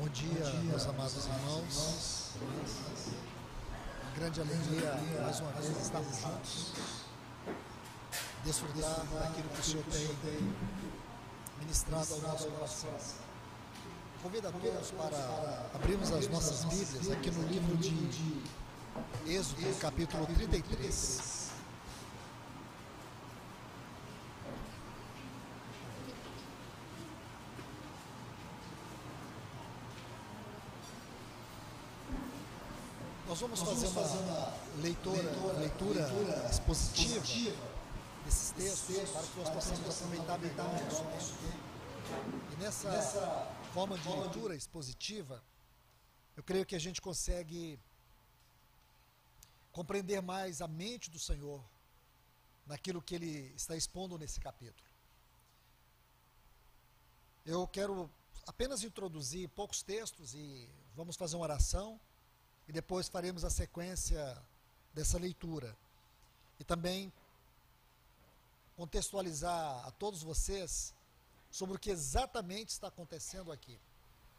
Bom dia, meus amados irmãos. Grande alegria mais uma vez estarmos juntos, desfrutar daquilo que o Senhor tem ministrado ao nosso coração. Convido a todos para abrirmos as nossas Bíblias aqui no livro de Êxodo, capítulo 33. Nós vamos fazer uma leitura, leitura expositiva desses textos para que nós possamos aproveitar melhor o nosso tempo. E nessa forma de leitura expositiva, eu creio que a gente consegue compreender mais a mente do Senhor naquilo que ele está expondo nesse capítulo. Eu quero apenas introduzir poucos textos e vamos fazer uma oração e depois faremos a sequência dessa leitura. E também contextualizar a todos vocês sobre o que exatamente está acontecendo aqui.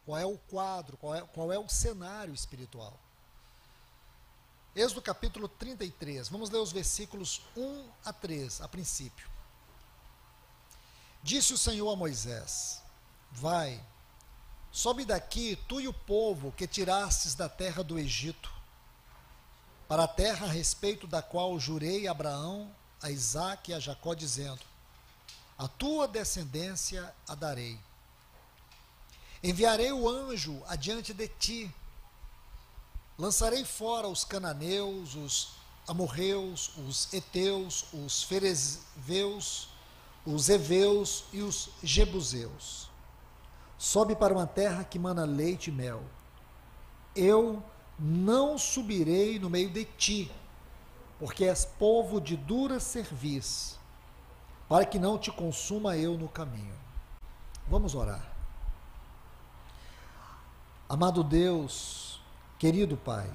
Qual é o quadro, qual é, qual é o cenário espiritual. Êxodo capítulo 33, vamos ler os versículos 1 a 3, a princípio. Disse o Senhor a Moisés: Vai, Sobe daqui, tu e o povo que tirastes da terra do Egito, para a terra a respeito da qual jurei a Abraão, a Isaque e a Jacó, dizendo: A tua descendência a darei. Enviarei o anjo adiante de ti, lançarei fora os cananeus, os amorreus, os heteus, os ferezeus, os heveus e os jebuseus sobe para uma terra que mana leite e mel. Eu não subirei no meio de ti, porque és povo de dura cerviz, para que não te consuma eu no caminho. Vamos orar. Amado Deus, querido Pai,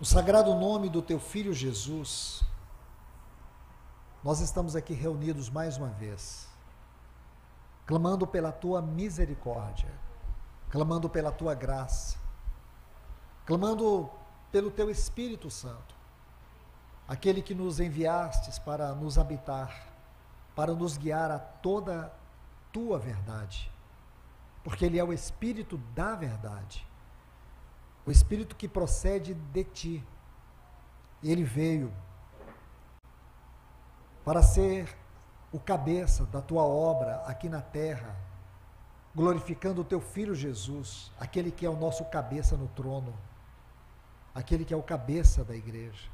o sagrado nome do teu filho Jesus, nós estamos aqui reunidos mais uma vez clamando pela tua misericórdia, clamando pela tua graça, clamando pelo teu Espírito Santo, aquele que nos enviastes para nos habitar, para nos guiar a toda tua verdade, porque Ele é o Espírito da verdade, o Espírito que procede de ti. Ele veio para ser o cabeça da tua obra aqui na terra, glorificando o teu filho Jesus, aquele que é o nosso cabeça no trono, aquele que é o cabeça da igreja.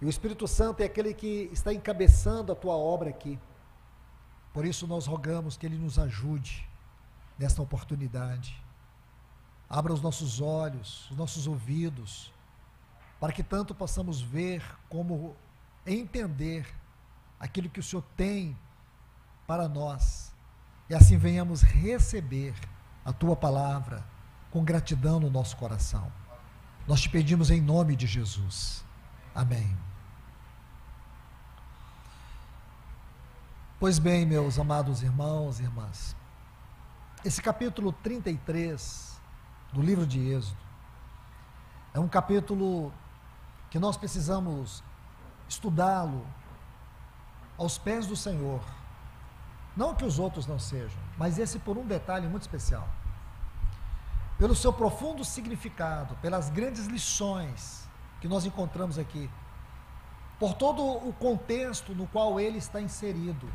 E o Espírito Santo é aquele que está encabeçando a tua obra aqui. Por isso nós rogamos que ele nos ajude nesta oportunidade. Abra os nossos olhos, os nossos ouvidos, para que tanto possamos ver como entender aquilo que o Senhor tem para nós. E assim venhamos receber a tua palavra com gratidão no nosso coração. Nós te pedimos em nome de Jesus. Amém. Pois bem, meus amados irmãos e irmãs, esse capítulo 33 do livro de Êxodo é um capítulo que nós precisamos estudá-lo aos pés do Senhor. Não que os outros não sejam, mas esse por um detalhe muito especial. Pelo seu profundo significado, pelas grandes lições que nós encontramos aqui, por todo o contexto no qual ele está inserido.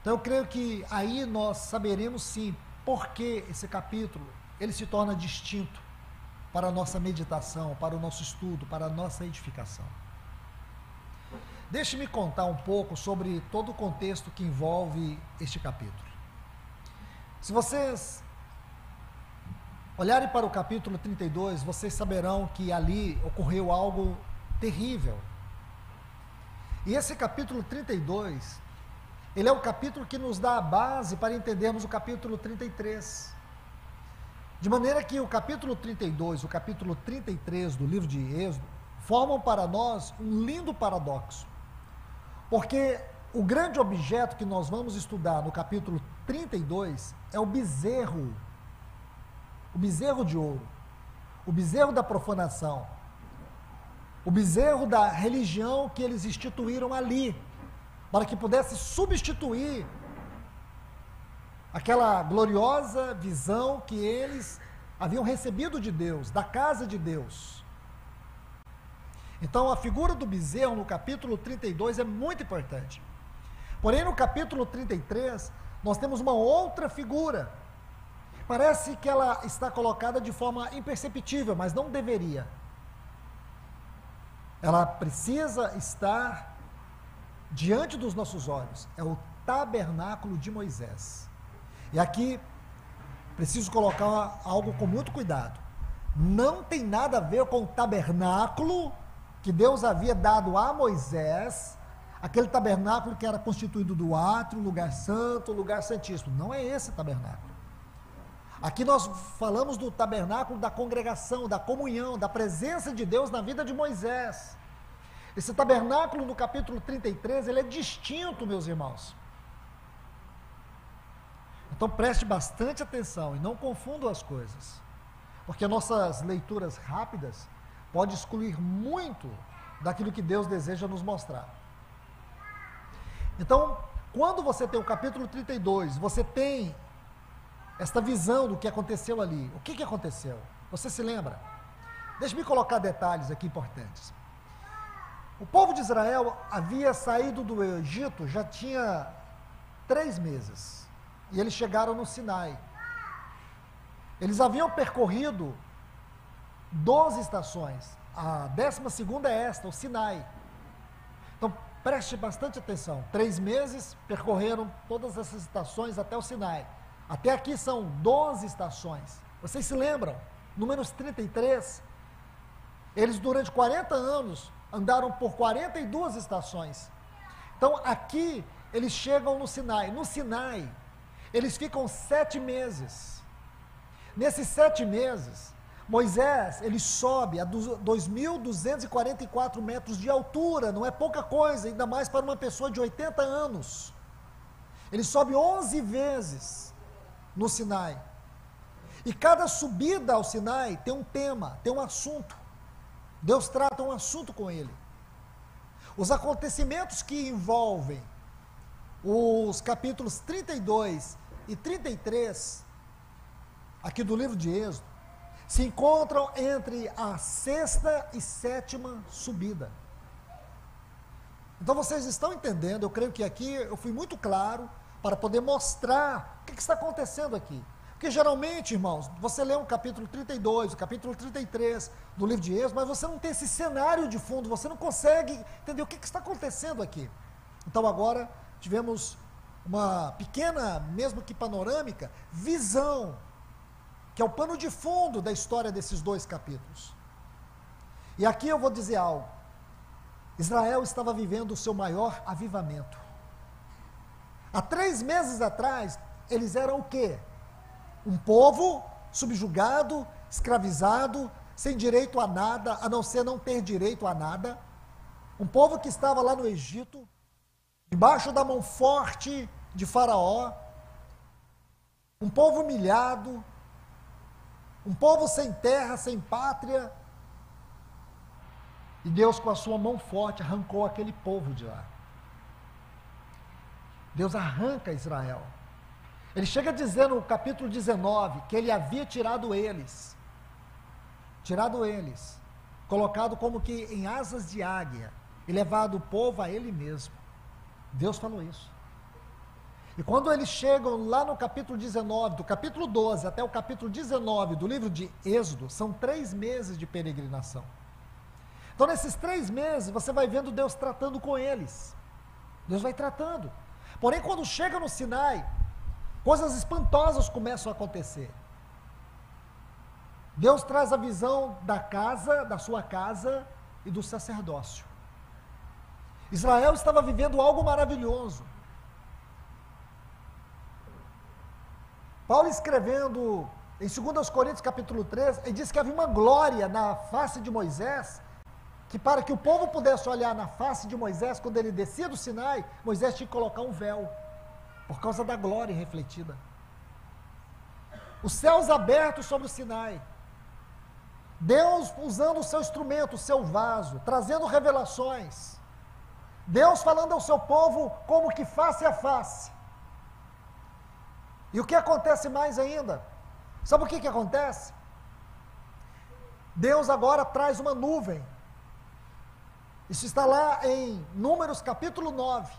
Então eu creio que aí nós saberemos sim por que esse capítulo ele se torna distinto para a nossa meditação, para o nosso estudo, para a nossa edificação. Deixe-me contar um pouco sobre todo o contexto que envolve este capítulo. Se vocês olharem para o capítulo 32, vocês saberão que ali ocorreu algo terrível. E esse capítulo 32, ele é o capítulo que nos dá a base para entendermos o capítulo 33. De maneira que o capítulo 32 e o capítulo 33 do livro de Êxodo formam para nós um lindo paradoxo. Porque o grande objeto que nós vamos estudar no capítulo 32 é o bezerro. O bezerro de ouro. O bezerro da profanação. O bezerro da religião que eles instituíram ali, para que pudesse substituir aquela gloriosa visão que eles haviam recebido de Deus, da casa de Deus. Então, a figura do bezerro no capítulo 32 é muito importante. Porém, no capítulo 33, nós temos uma outra figura. Parece que ela está colocada de forma imperceptível, mas não deveria. Ela precisa estar diante dos nossos olhos. É o tabernáculo de Moisés. E aqui preciso colocar algo com muito cuidado. Não tem nada a ver com o tabernáculo que Deus havia dado a Moisés, aquele tabernáculo que era constituído do átrio, lugar santo, lugar santíssimo. Não é esse tabernáculo. Aqui nós falamos do tabernáculo da congregação, da comunhão, da presença de Deus na vida de Moisés. Esse tabernáculo no capítulo 33, ele é distinto, meus irmãos. Então preste bastante atenção e não confunda as coisas. Porque nossas leituras rápidas pode excluir muito daquilo que Deus deseja nos mostrar. Então, quando você tem o capítulo 32, você tem esta visão do que aconteceu ali. O que, que aconteceu? Você se lembra? Deixe-me colocar detalhes aqui importantes. O povo de Israel havia saído do Egito já tinha três meses. E eles chegaram no Sinai. Eles haviam percorrido 12 estações. A décima segunda é esta, o Sinai. Então, preste bastante atenção. Três meses percorreram todas essas estações até o Sinai. Até aqui são 12 estações. Vocês se lembram? Números 33. Eles, durante 40 anos, andaram por 42 estações. Então, aqui, eles chegam no Sinai. No Sinai, eles ficam sete meses. Nesses sete meses, Moisés, ele sobe a 2.244 metros de altura, não é pouca coisa, ainda mais para uma pessoa de 80 anos. Ele sobe 11 vezes no Sinai. E cada subida ao Sinai tem um tema, tem um assunto. Deus trata um assunto com ele. Os acontecimentos que envolvem os capítulos 32 e 33, aqui do livro de Êxodo, se encontram entre a sexta e sétima subida. Então vocês estão entendendo, eu creio que aqui eu fui muito claro para poder mostrar o que, está acontecendo aqui. Porque geralmente, irmãos, você lê um capítulo 32, o capítulo 33 do livro de Êxodo, mas você não tem esse cenário de fundo, você não consegue entender o que está acontecendo aqui. Então agora tivemos uma pequena, mesmo que panorâmica, visão que é o pano de fundo da história desses dois capítulos. E aqui eu vou dizer algo. Israel estava vivendo o seu maior avivamento. Há três meses atrás, eles eram o quê? Um povo subjugado, escravizado, sem direito a nada, a não ser não ter direito a nada. Um povo que estava lá no Egito, debaixo da mão forte de Faraó. Um povo humilhado, um povo sem terra, sem pátria. E Deus, com a sua mão forte, arrancou aquele povo de lá. Deus arranca Israel. Ele chega dizer no capítulo 19 que ele havia tirado eles, tirado eles, colocado como que em asas de águia e levado o povo a ele mesmo. Deus falou isso. E quando eles chegam lá no capítulo 19, do capítulo 12 até o capítulo 19 do livro de Êxodo, são três meses de peregrinação. Então, nesses três meses, você vai vendo Deus tratando com eles. Deus vai tratando. Porém, quando chega no Sinai, coisas espantosas começam a acontecer. Deus traz a visão da casa, da sua casa e do sacerdócio. Israel estava vivendo algo maravilhoso. Paulo escrevendo em 2 Coríntios capítulo 3, ele diz que havia uma glória na face de Moisés que para que o povo pudesse olhar na face de Moisés quando ele descia do Sinai, Moisés tinha que colocar um véu, por causa da glória refletida. Os céus abertos sobre o Sinai. Deus usando o seu instrumento, o seu vaso, trazendo revelações. Deus falando ao seu povo como que face a face. E o que acontece mais ainda? Sabe o que, que acontece? Deus agora traz uma nuvem. Isso está lá em Números capítulo 9.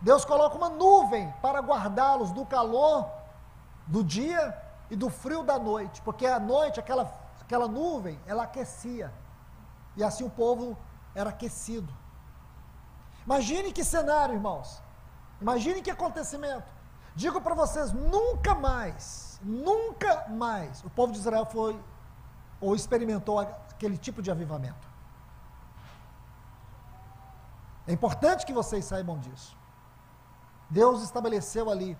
Deus coloca uma nuvem para guardá-los do calor do dia e do frio da noite, porque à noite aquela, aquela nuvem, ela aquecia. E assim o povo era aquecido. Imagine que cenário, irmãos. Imagine que acontecimento. Digo para vocês, nunca mais, nunca mais o povo de Israel foi ou experimentou aquele tipo de avivamento. É importante que vocês saibam disso. Deus estabeleceu ali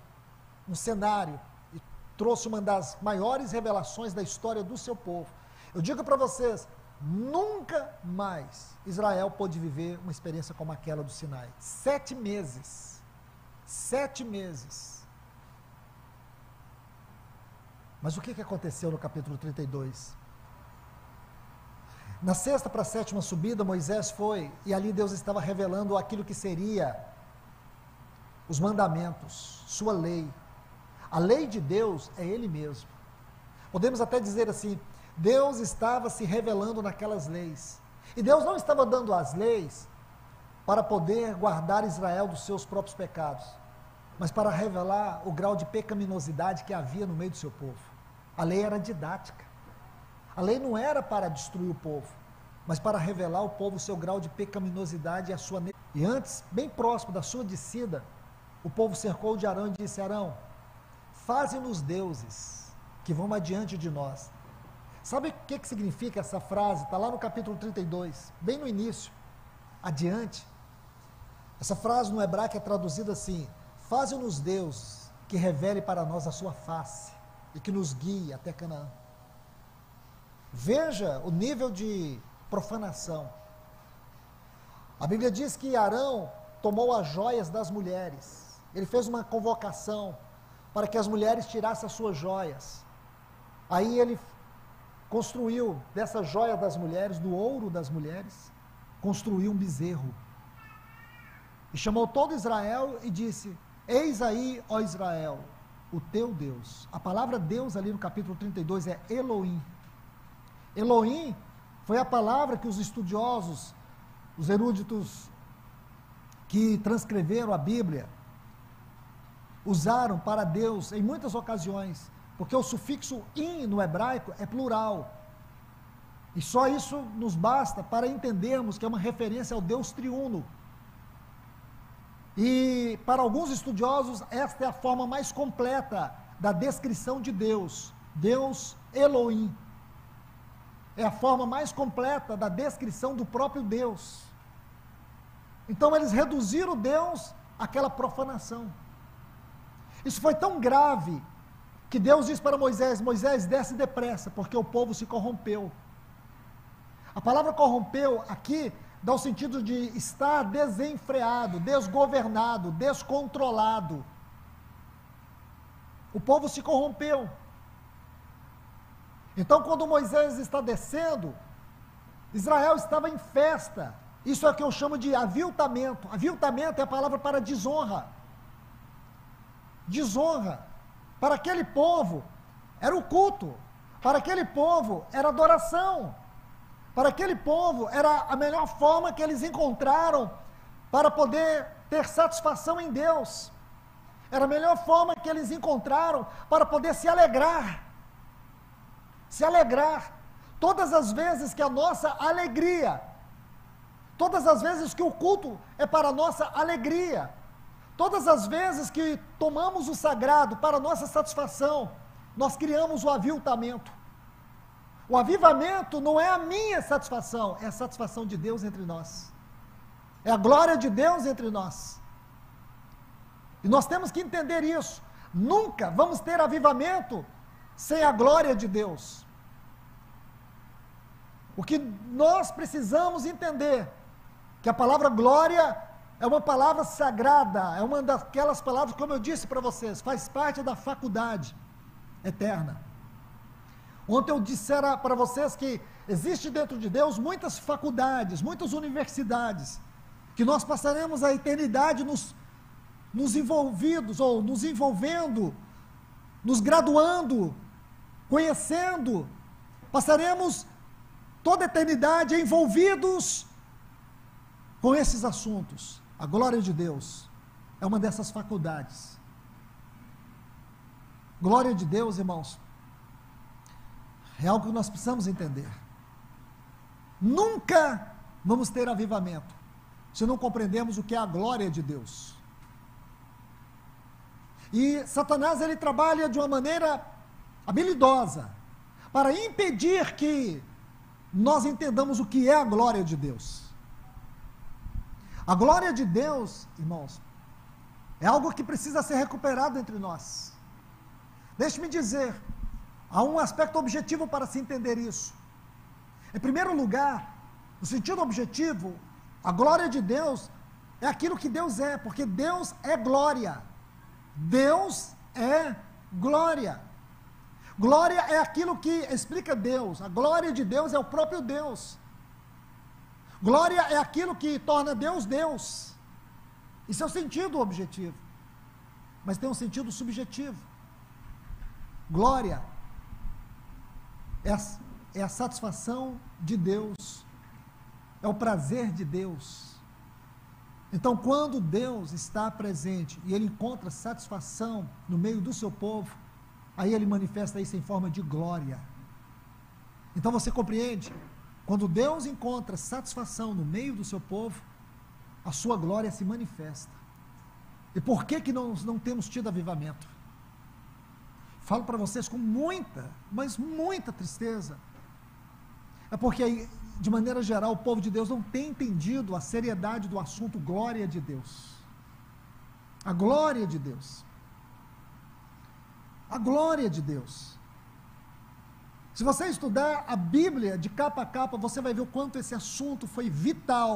um cenário e trouxe uma das maiores revelações da história do seu povo. Eu digo para vocês, nunca mais Israel pôde viver uma experiência como aquela do Sinai. Sete meses. Sete meses Mas o que, que aconteceu no capítulo 32? Na sexta para a sétima subida, Moisés foi, e ali Deus estava revelando aquilo que seria os mandamentos, sua lei. A lei de Deus é Ele mesmo. Podemos até dizer assim: Deus estava se revelando naquelas leis. E Deus não estava dando as leis para poder guardar Israel dos seus próprios pecados, mas para revelar o grau de pecaminosidade que havia no meio do seu povo. A lei era didática. A lei não era para destruir o povo, mas para revelar ao povo o seu grau de pecaminosidade e a sua. E antes, bem próximo da sua descida, o povo cercou de Arão e disse: Arão, faze-nos deuses que vão adiante de nós. Sabe o que, que significa essa frase? Está lá no capítulo 32, bem no início. Adiante. Essa frase no hebraico é traduzida assim: Faze-nos Deus que revele para nós a sua face e que nos guie até Canaã. Veja o nível de profanação. A Bíblia diz que Arão tomou as joias das mulheres. Ele fez uma convocação para que as mulheres tirassem as suas joias. Aí ele construiu dessa joia das mulheres, do ouro das mulheres, construiu um bezerro. E chamou todo Israel e disse: Eis aí, ó Israel, o teu Deus. A palavra Deus ali no capítulo 32 é Elohim. Elohim foi a palavra que os estudiosos, os eruditos que transcreveram a Bíblia, usaram para Deus em muitas ocasiões, porque o sufixo in no hebraico é plural. E só isso nos basta para entendermos que é uma referência ao Deus triuno, e para alguns estudiosos, esta é a forma mais completa da descrição de Deus. Deus Elohim. É a forma mais completa da descrição do próprio Deus. Então eles reduziram Deus àquela profanação. Isso foi tão grave que Deus disse para Moisés: Moisés, desce depressa, porque o povo se corrompeu. A palavra corrompeu aqui dá o sentido de estar desenfreado, desgovernado, descontrolado. O povo se corrompeu. Então, quando Moisés está descendo, Israel estava em festa. Isso é o que eu chamo de aviltamento. Aviltamento é a palavra para desonra. Desonra. Para aquele povo era o culto. Para aquele povo era adoração. Para aquele povo, era a melhor forma que eles encontraram para poder ter satisfação em Deus. Era a melhor forma que eles encontraram para poder se alegrar. Se alegrar. Todas as vezes que a nossa alegria, todas as vezes que o culto é para a nossa alegria, todas as vezes que tomamos o sagrado para a nossa satisfação, nós criamos o aviltamento. O avivamento não é a minha satisfação, é a satisfação de Deus entre nós. É a glória de Deus entre nós. E nós temos que entender isso. Nunca vamos ter avivamento sem a glória de Deus. O que nós precisamos entender que a palavra glória é uma palavra sagrada, é uma daquelas palavras, como eu disse para vocês, faz parte da faculdade eterna. Ontem eu dissera para vocês que existe dentro de Deus muitas faculdades, muitas universidades, que nós passaremos a eternidade nos, nos envolvidos, ou nos envolvendo, nos graduando, conhecendo, passaremos toda a eternidade envolvidos com esses assuntos. A glória de Deus é uma dessas faculdades. Glória de Deus, irmãos, é algo que nós precisamos entender. Nunca vamos ter avivamento se não compreendemos o que é a glória de Deus. E Satanás ele trabalha de uma maneira habilidosa para impedir que nós entendamos o que é a glória de Deus. A glória de Deus, irmãos, é algo que precisa ser recuperado entre nós. Deixe-me dizer, há um aspecto objetivo para se entender isso. Em primeiro lugar, no sentido objetivo, a glória de Deus é aquilo que Deus é, porque Deus é glória. Deus é glória. Glória é aquilo que explica Deus. A glória de Deus é o próprio Deus. Glória é aquilo que torna Deus Deus. Isso é o sentido objetivo. Mas tem um sentido subjetivo. Glória é a, é a satisfação de Deus, é o prazer de Deus. Então, quando Deus está presente e ele encontra satisfação no meio do seu povo, aí ele manifesta isso em forma de glória. Então você compreende? Quando Deus encontra satisfação no meio do seu povo, a sua glória se manifesta. E por que que nós não temos tido avivamento? Falo para vocês com muita, mas muita tristeza. É porque de maneira geral, o povo de Deus não tem entendido a seriedade do assunto glória de Deus. A glória de Deus. A glória de Deus. Se você estudar a Bíblia de capa a capa, você vai ver o quanto esse assunto foi vital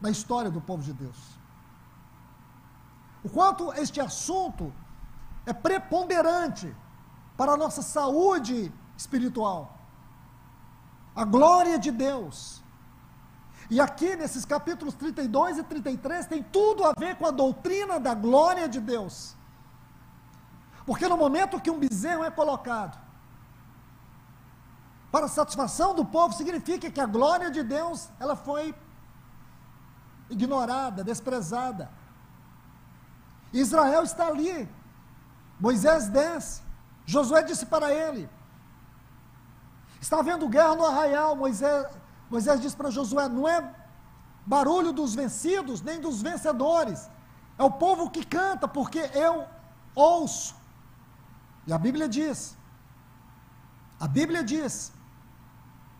na história do povo de Deus. O quanto este assunto é preponderante para a nossa saúde espiritual a glória de Deus. E aqui nesses capítulos 32 e 33 tem tudo a ver com a doutrina da glória de Deus. Porque no momento que um bezerro é colocado para satisfação do povo, significa que a glória de Deus ela foi ignorada, desprezada. Israel está ali. Moisés desce. Josué disse para ele: Está havendo guerra no arraial. Moisés, Moisés diz para Josué: não é barulho dos vencidos, nem dos vencedores. É o povo que canta, porque eu ouço. E a Bíblia diz: a Bíblia diz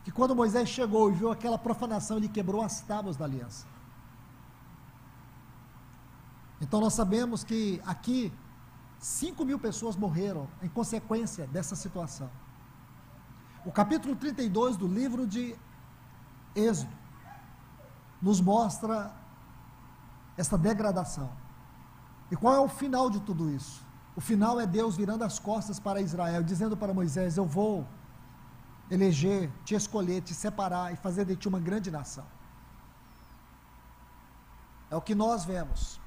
que quando Moisés chegou e viu aquela profanação, ele quebrou as tábuas da aliança. Então nós sabemos que aqui 5 mil pessoas morreram em consequência dessa situação. O capítulo 32 do livro de Êxodo nos mostra essa degradação. E qual é o final de tudo isso? O final é Deus virando as costas para Israel, dizendo para Moisés: Eu vou eleger, te escolher, te separar e fazer de ti uma grande nação. É o que nós vemos.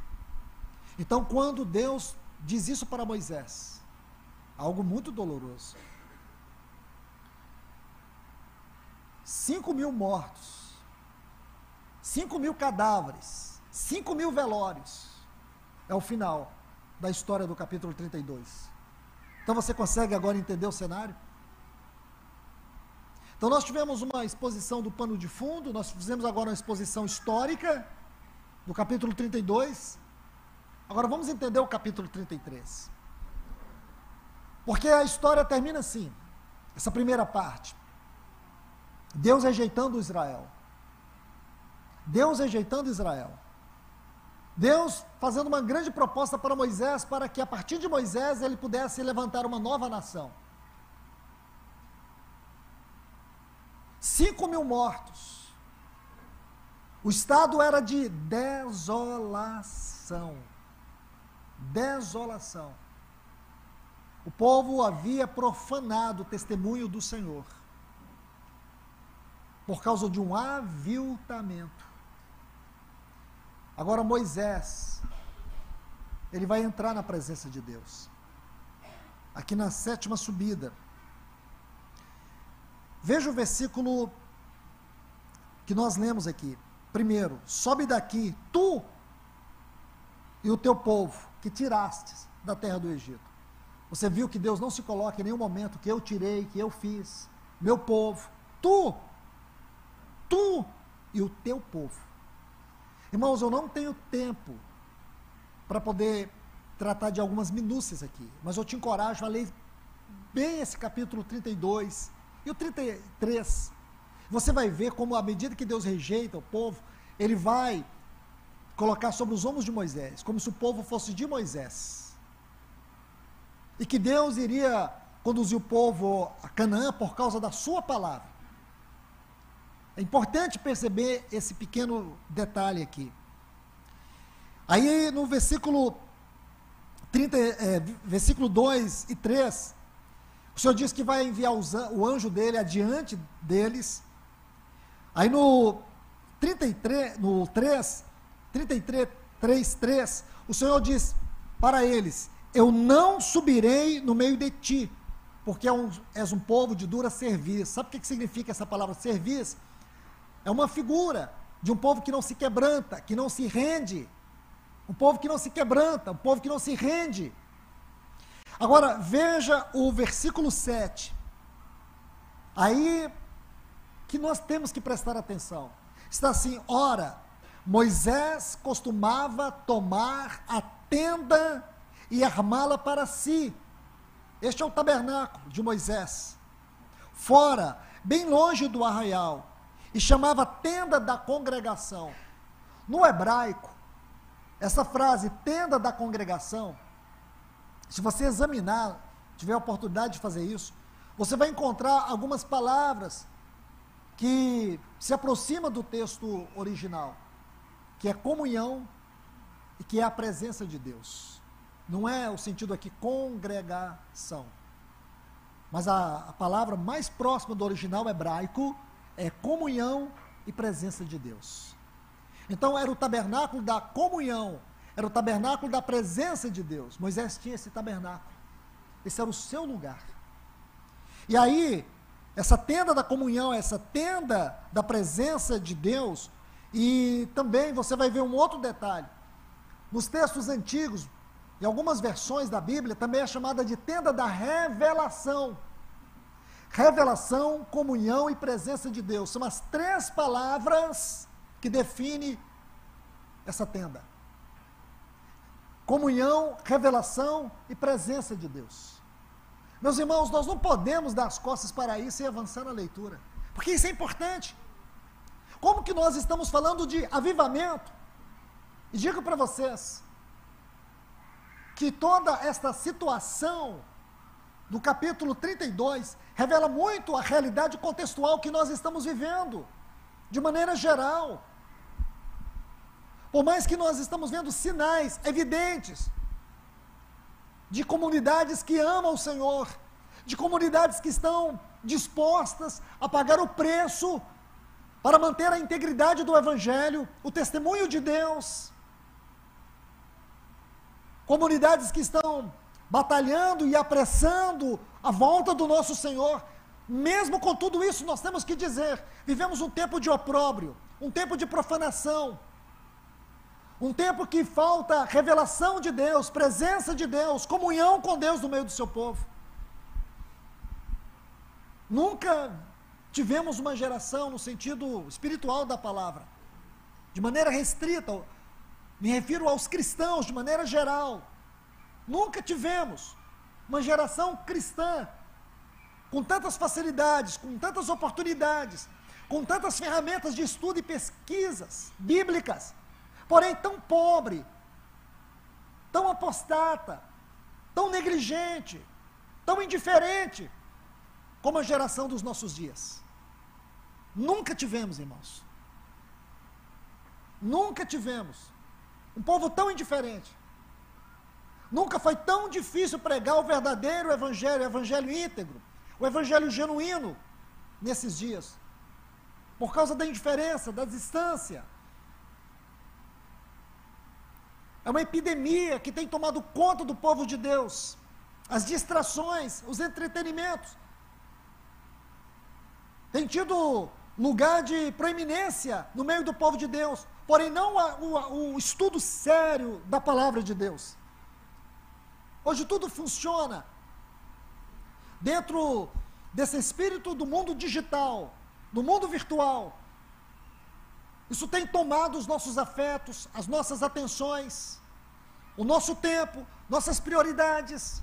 Então, quando Deus diz isso para Moisés, algo muito doloroso. 5 mil mortos, 5 mil cadáveres, 5 mil velórios. É o final da história do capítulo 32. Então você consegue agora entender o cenário? Então nós tivemos uma exposição do pano de fundo, nós fizemos agora uma exposição histórica do capítulo 32. Agora vamos entender o capítulo 33. Porque a história termina assim, essa primeira parte. Deus rejeitando Israel. Deus rejeitando Israel. Deus fazendo uma grande proposta para Moisés, para que a partir de Moisés ele pudesse levantar uma nova nação. 5 mil mortos. O estado era de desolação. Desolação. O povo havia profanado o testemunho do Senhor por causa de um aviltamento. Agora Moisés, ele vai entrar na presença de Deus. Aqui na sétima subida. Veja o versículo que nós lemos aqui. Primeiro, sobe daqui, tu e o teu povo, que tirastes da terra do Egito. Você viu que Deus não se coloca em nenhum momento que eu tirei, que eu fiz, meu povo, tu, tu e o teu povo. Irmãos, eu não tenho tempo para poder tratar de algumas minúcias aqui, mas eu te encorajo a ler bem esse capítulo 32 e o 33. Você vai ver como, à medida que Deus rejeita o povo, ele vai colocar sobre os ombros de Moisés, como se o povo fosse de Moisés. E que Deus iria conduzir o povo a Canaã por causa da sua palavra. É importante perceber esse pequeno detalhe aqui. Aí no versículo 30, é, versículo 2 e 3, o Senhor diz que vai enviar o anjo dele adiante deles. Aí no 33, no 3, 33, 3, 3, o Senhor diz para eles: Eu não subirei no meio de ti, porque é um, és um povo de dura serviço. Sabe o que, que significa essa palavra serviço? É uma figura de um povo que não se quebranta, que não se rende. Um povo que não se quebranta, um povo que não se rende. Agora, veja o versículo 7. Aí que nós temos que prestar atenção. Está assim: ora, Moisés costumava tomar a tenda e armá-la para si. Este é o tabernáculo de Moisés. Fora, bem longe do arraial, e chamava tenda da congregação. No hebraico, essa frase, tenda da congregação, se você examinar, tiver a oportunidade de fazer isso, você vai encontrar algumas palavras que se aproximam do texto original, que é comunhão e que é a presença de Deus. Não é o sentido aqui congregação. Mas a, a palavra mais próxima do original hebraico é comunhão e presença de Deus. Então era o tabernáculo da comunhão, era o tabernáculo da presença de Deus. Moisés tinha esse tabernáculo. Esse era o seu lugar. E aí, essa tenda da comunhão, essa tenda da presença de Deus, e também você vai ver um outro detalhe. Nos textos antigos, em algumas versões da Bíblia, também é chamada de tenda da revelação. Revelação, comunhão e presença de Deus. São as três palavras que definem essa tenda. Comunhão, revelação e presença de Deus. Meus irmãos, nós não podemos dar as costas para isso e avançar na leitura, porque isso é importante. Como que nós estamos falando de avivamento? E digo para vocês que toda esta situação do capítulo 32 revela muito a realidade contextual que nós estamos vivendo, de maneira geral. Por mais que nós estamos vendo sinais evidentes de comunidades que amam o Senhor, de comunidades que estão dispostas a pagar o preço para manter a integridade do Evangelho, o testemunho de Deus. Comunidades que estão batalhando e apressando a volta do nosso Senhor. Mesmo com tudo isso, nós temos que dizer: vivemos um tempo de opróbrio, um tempo de profanação, um tempo que falta revelação de Deus, presença de Deus, comunhão com Deus no meio do seu povo. Nunca tivemos uma geração no sentido espiritual da palavra, de maneira restrita, me refiro aos cristãos de maneira geral, Nunca tivemos uma geração cristã com tantas facilidades, com tantas oportunidades, com tantas ferramentas de estudo e pesquisas bíblicas, porém tão pobre, tão apostata, tão negligente, tão indiferente como a geração dos nossos dias. Nunca tivemos, irmãos. Nunca tivemos. Um povo tão indiferente. Nunca foi tão difícil pregar o verdadeiro evangelho, o evangelho íntegro, o evangelho genuíno nesses dias. Por causa da indiferença, da distância. É uma epidemia que tem tomado conta do povo de Deus. As distrações, os entretenimentos. Tem tido lugar de proeminência no meio do povo de Deus, porém não o, o estudo sério da palavra de Deus. Hoje tudo funciona dentro desse espírito do mundo digital, do mundo virtual. Isso tem tomado os nossos afetos, as nossas atenções, o nosso tempo, nossas prioridades.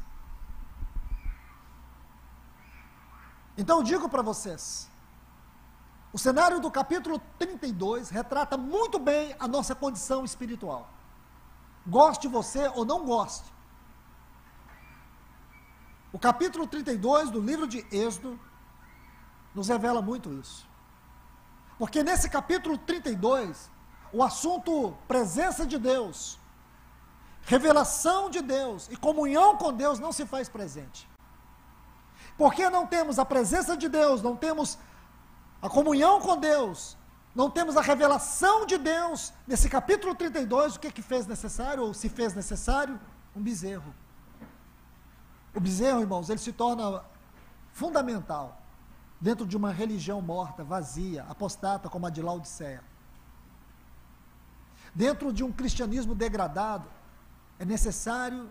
Então eu digo para vocês, o cenário do capítulo 32 retrata muito bem a nossa condição espiritual. Goste você ou não goste. O capítulo 32 do livro de Êxodo nos revela muito isso. Porque nesse capítulo 32, o assunto presença de Deus, revelação de Deus e comunhão com Deus não se faz presente. Porque não temos a presença de Deus, não temos a comunhão com Deus, não temos a revelação de Deus, nesse capítulo 32, o que, que fez necessário, ou se fez necessário? Um bezerro. O bezerro, irmãos, ele se torna fundamental dentro de uma religião morta, vazia, apostata como a de Laodiceia. Dentro de um cristianismo degradado, é necessário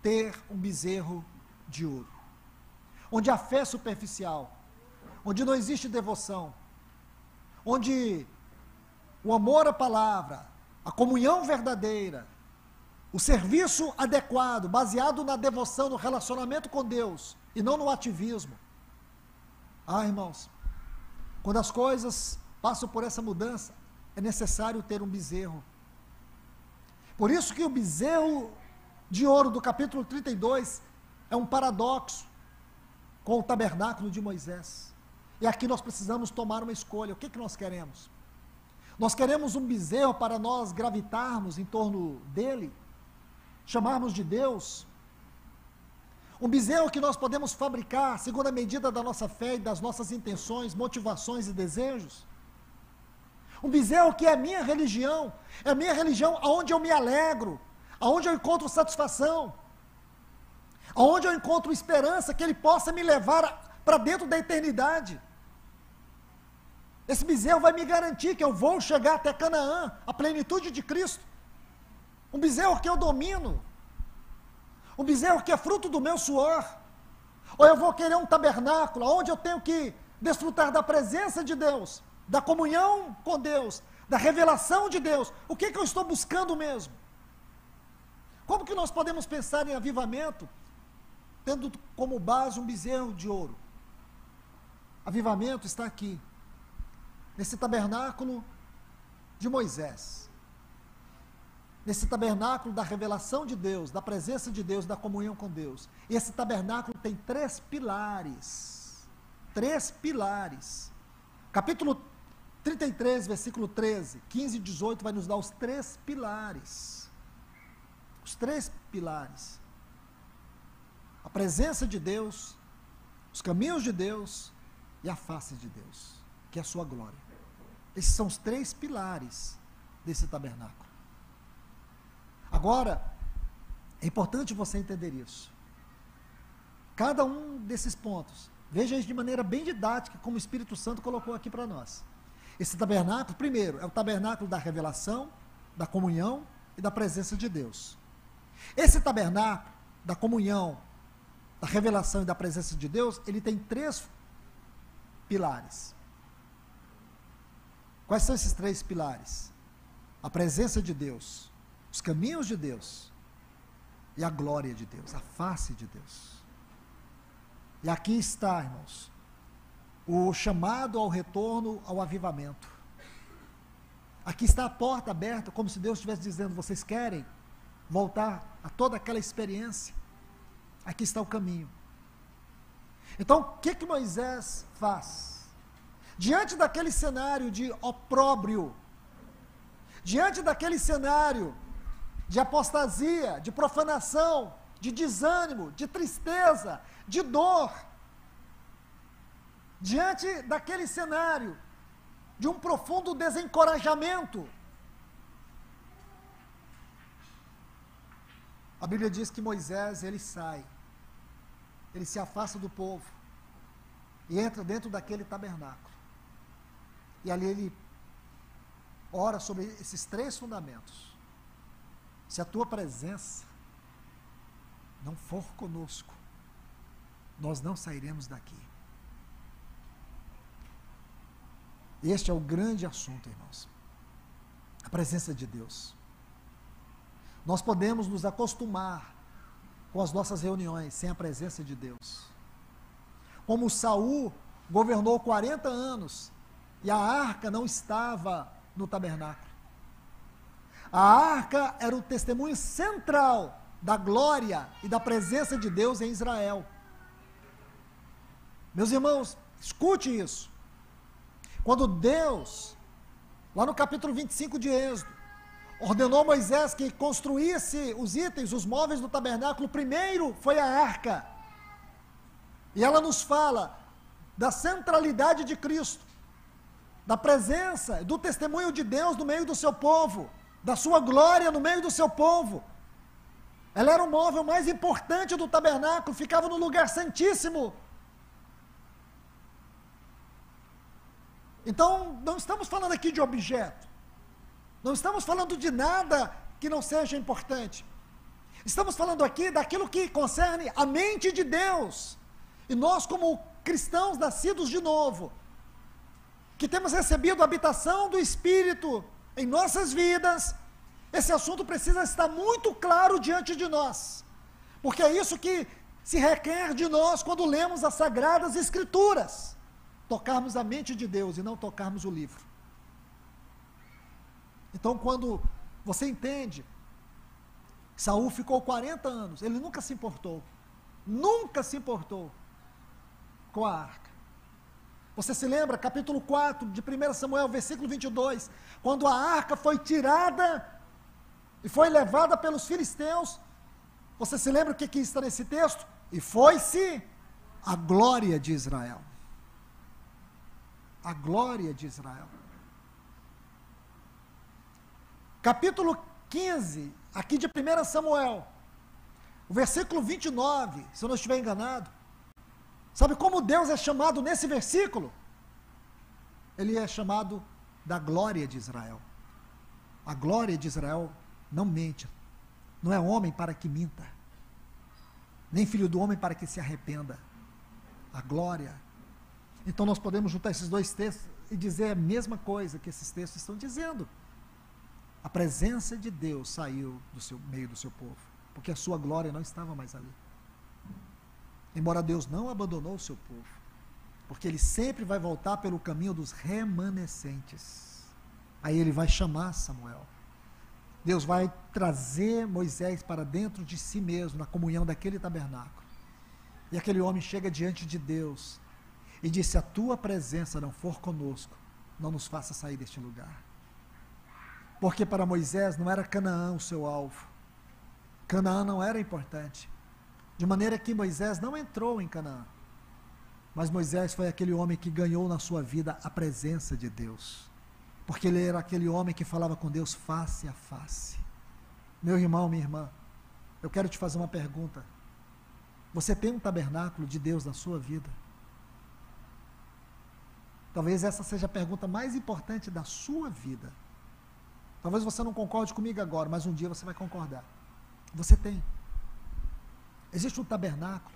ter um bezerro de ouro. Onde a fé é superficial, onde não existe devoção, onde o amor à palavra, a comunhão verdadeira, o serviço adequado, baseado na devoção, no relacionamento com Deus e não no ativismo. Ah, irmãos, quando as coisas passam por essa mudança, é necessário ter um bezerro. Por isso que o bezerro de ouro do capítulo 32 é um paradoxo com o tabernáculo de Moisés. E aqui nós precisamos tomar uma escolha. O que, que nós queremos? Nós queremos um bezerro para nós gravitarmos em torno dele? chamarmos de Deus. Um bezerro que nós podemos fabricar segundo a medida da nossa fé e das nossas intenções, motivações e desejos. Um bezerro que é a minha religião, é a minha religião aonde eu me alegro, aonde eu encontro satisfação, aonde eu encontro esperança que ele possa me levar para dentro da eternidade. Esse bezerro vai me garantir que eu vou chegar até Canaã, a plenitude de Cristo. Um bezerro que eu domino. Um bezerro que é fruto do meu suor. Ou eu vou querer um tabernáculo onde eu tenho que desfrutar da presença de Deus, da comunhão com Deus, da revelação de Deus. O que, que eu estou buscando mesmo? Como que nós podemos pensar em avivamento tendo como base um bezerro de ouro? Avivamento está aqui, nesse tabernáculo de Moisés nesse tabernáculo da revelação de Deus, da presença de Deus, da comunhão com Deus. Esse tabernáculo tem três pilares. Três pilares. Capítulo 33, versículo 13, 15 e 18 vai nos dar os três pilares. Os três pilares. A presença de Deus, os caminhos de Deus e a face de Deus, que é a sua glória. Esses são os três pilares desse tabernáculo. Agora, é importante você entender isso. Cada um desses pontos, veja isso de maneira bem didática, como o Espírito Santo colocou aqui para nós. Esse tabernáculo, primeiro, é o tabernáculo da revelação, da comunhão e da presença de Deus. Esse tabernáculo da comunhão, da revelação e da presença de Deus, ele tem três pilares. Quais são esses três pilares? A presença de Deus, os caminhos de Deus e a glória de Deus, a face de Deus. E aqui está, irmãos, o chamado ao retorno ao avivamento. Aqui está a porta aberta, como se Deus estivesse dizendo: vocês querem voltar a toda aquela experiência? Aqui está o caminho. Então, o que, que Moisés faz? Diante daquele cenário de opróbrio, diante daquele cenário de apostasia, de profanação, de desânimo, de tristeza, de dor, diante daquele cenário de um profundo desencorajamento, a Bíblia diz que Moisés ele sai, ele se afasta do povo e entra dentro daquele tabernáculo. E ali ele ora sobre esses três fundamentos. Se a tua presença não for conosco, nós não sairemos daqui. Este é o grande assunto, irmãos. A presença de Deus. Nós podemos nos acostumar com as nossas reuniões sem a presença de Deus. Como Saul governou 40 anos e a arca não estava no tabernáculo. A arca era o testemunho central da glória e da presença de Deus em Israel. Meus irmãos, escute isso. Quando Deus, lá no capítulo 25 de Êxodo, ordenou Moisés que construísse os itens, os móveis do tabernáculo, primeiro foi a arca. E ela nos fala da centralidade de Cristo da presença, do testemunho de Deus no meio do seu povo, da sua glória no meio do seu povo. Ela era o móvel mais importante do tabernáculo, ficava no lugar santíssimo. Então, não estamos falando aqui de objeto. Não estamos falando de nada que não seja importante. Estamos falando aqui daquilo que concerne a mente de Deus. E nós, como cristãos nascidos de novo, que temos recebido a habitação do Espírito em nossas vidas, esse assunto precisa estar muito claro diante de nós, porque é isso que se requer de nós quando lemos as Sagradas Escrituras: tocarmos a mente de Deus e não tocarmos o livro. Então, quando você entende, Saul ficou 40 anos, ele nunca se importou, nunca se importou com a arca. Você se lembra, capítulo 4 de 1 Samuel, versículo 22, quando a arca foi tirada e foi levada pelos filisteus. Você se lembra o que, que está nesse texto? E foi-se a glória de Israel. A glória de Israel. Capítulo 15, aqui de 1 Samuel, o versículo 29, se eu não estiver enganado, Sabe como Deus é chamado nesse versículo? Ele é chamado da glória de Israel. A glória de Israel não mente. Não é homem para que minta, nem filho do homem para que se arrependa. A glória. Então nós podemos juntar esses dois textos e dizer a mesma coisa que esses textos estão dizendo. A presença de Deus saiu do seu meio do seu povo, porque a sua glória não estava mais ali. Embora Deus não abandonou o seu povo, porque ele sempre vai voltar pelo caminho dos remanescentes. Aí ele vai chamar Samuel. Deus vai trazer Moisés para dentro de si mesmo, na comunhão daquele tabernáculo. E aquele homem chega diante de Deus e diz: Se a tua presença não for conosco, não nos faça sair deste lugar. Porque para Moisés não era Canaã o seu alvo. Canaã não era importante. De maneira que Moisés não entrou em Canaã. Mas Moisés foi aquele homem que ganhou na sua vida a presença de Deus. Porque ele era aquele homem que falava com Deus face a face. Meu irmão, minha irmã, eu quero te fazer uma pergunta. Você tem um tabernáculo de Deus na sua vida? Talvez essa seja a pergunta mais importante da sua vida. Talvez você não concorde comigo agora, mas um dia você vai concordar. Você tem. Existe um tabernáculo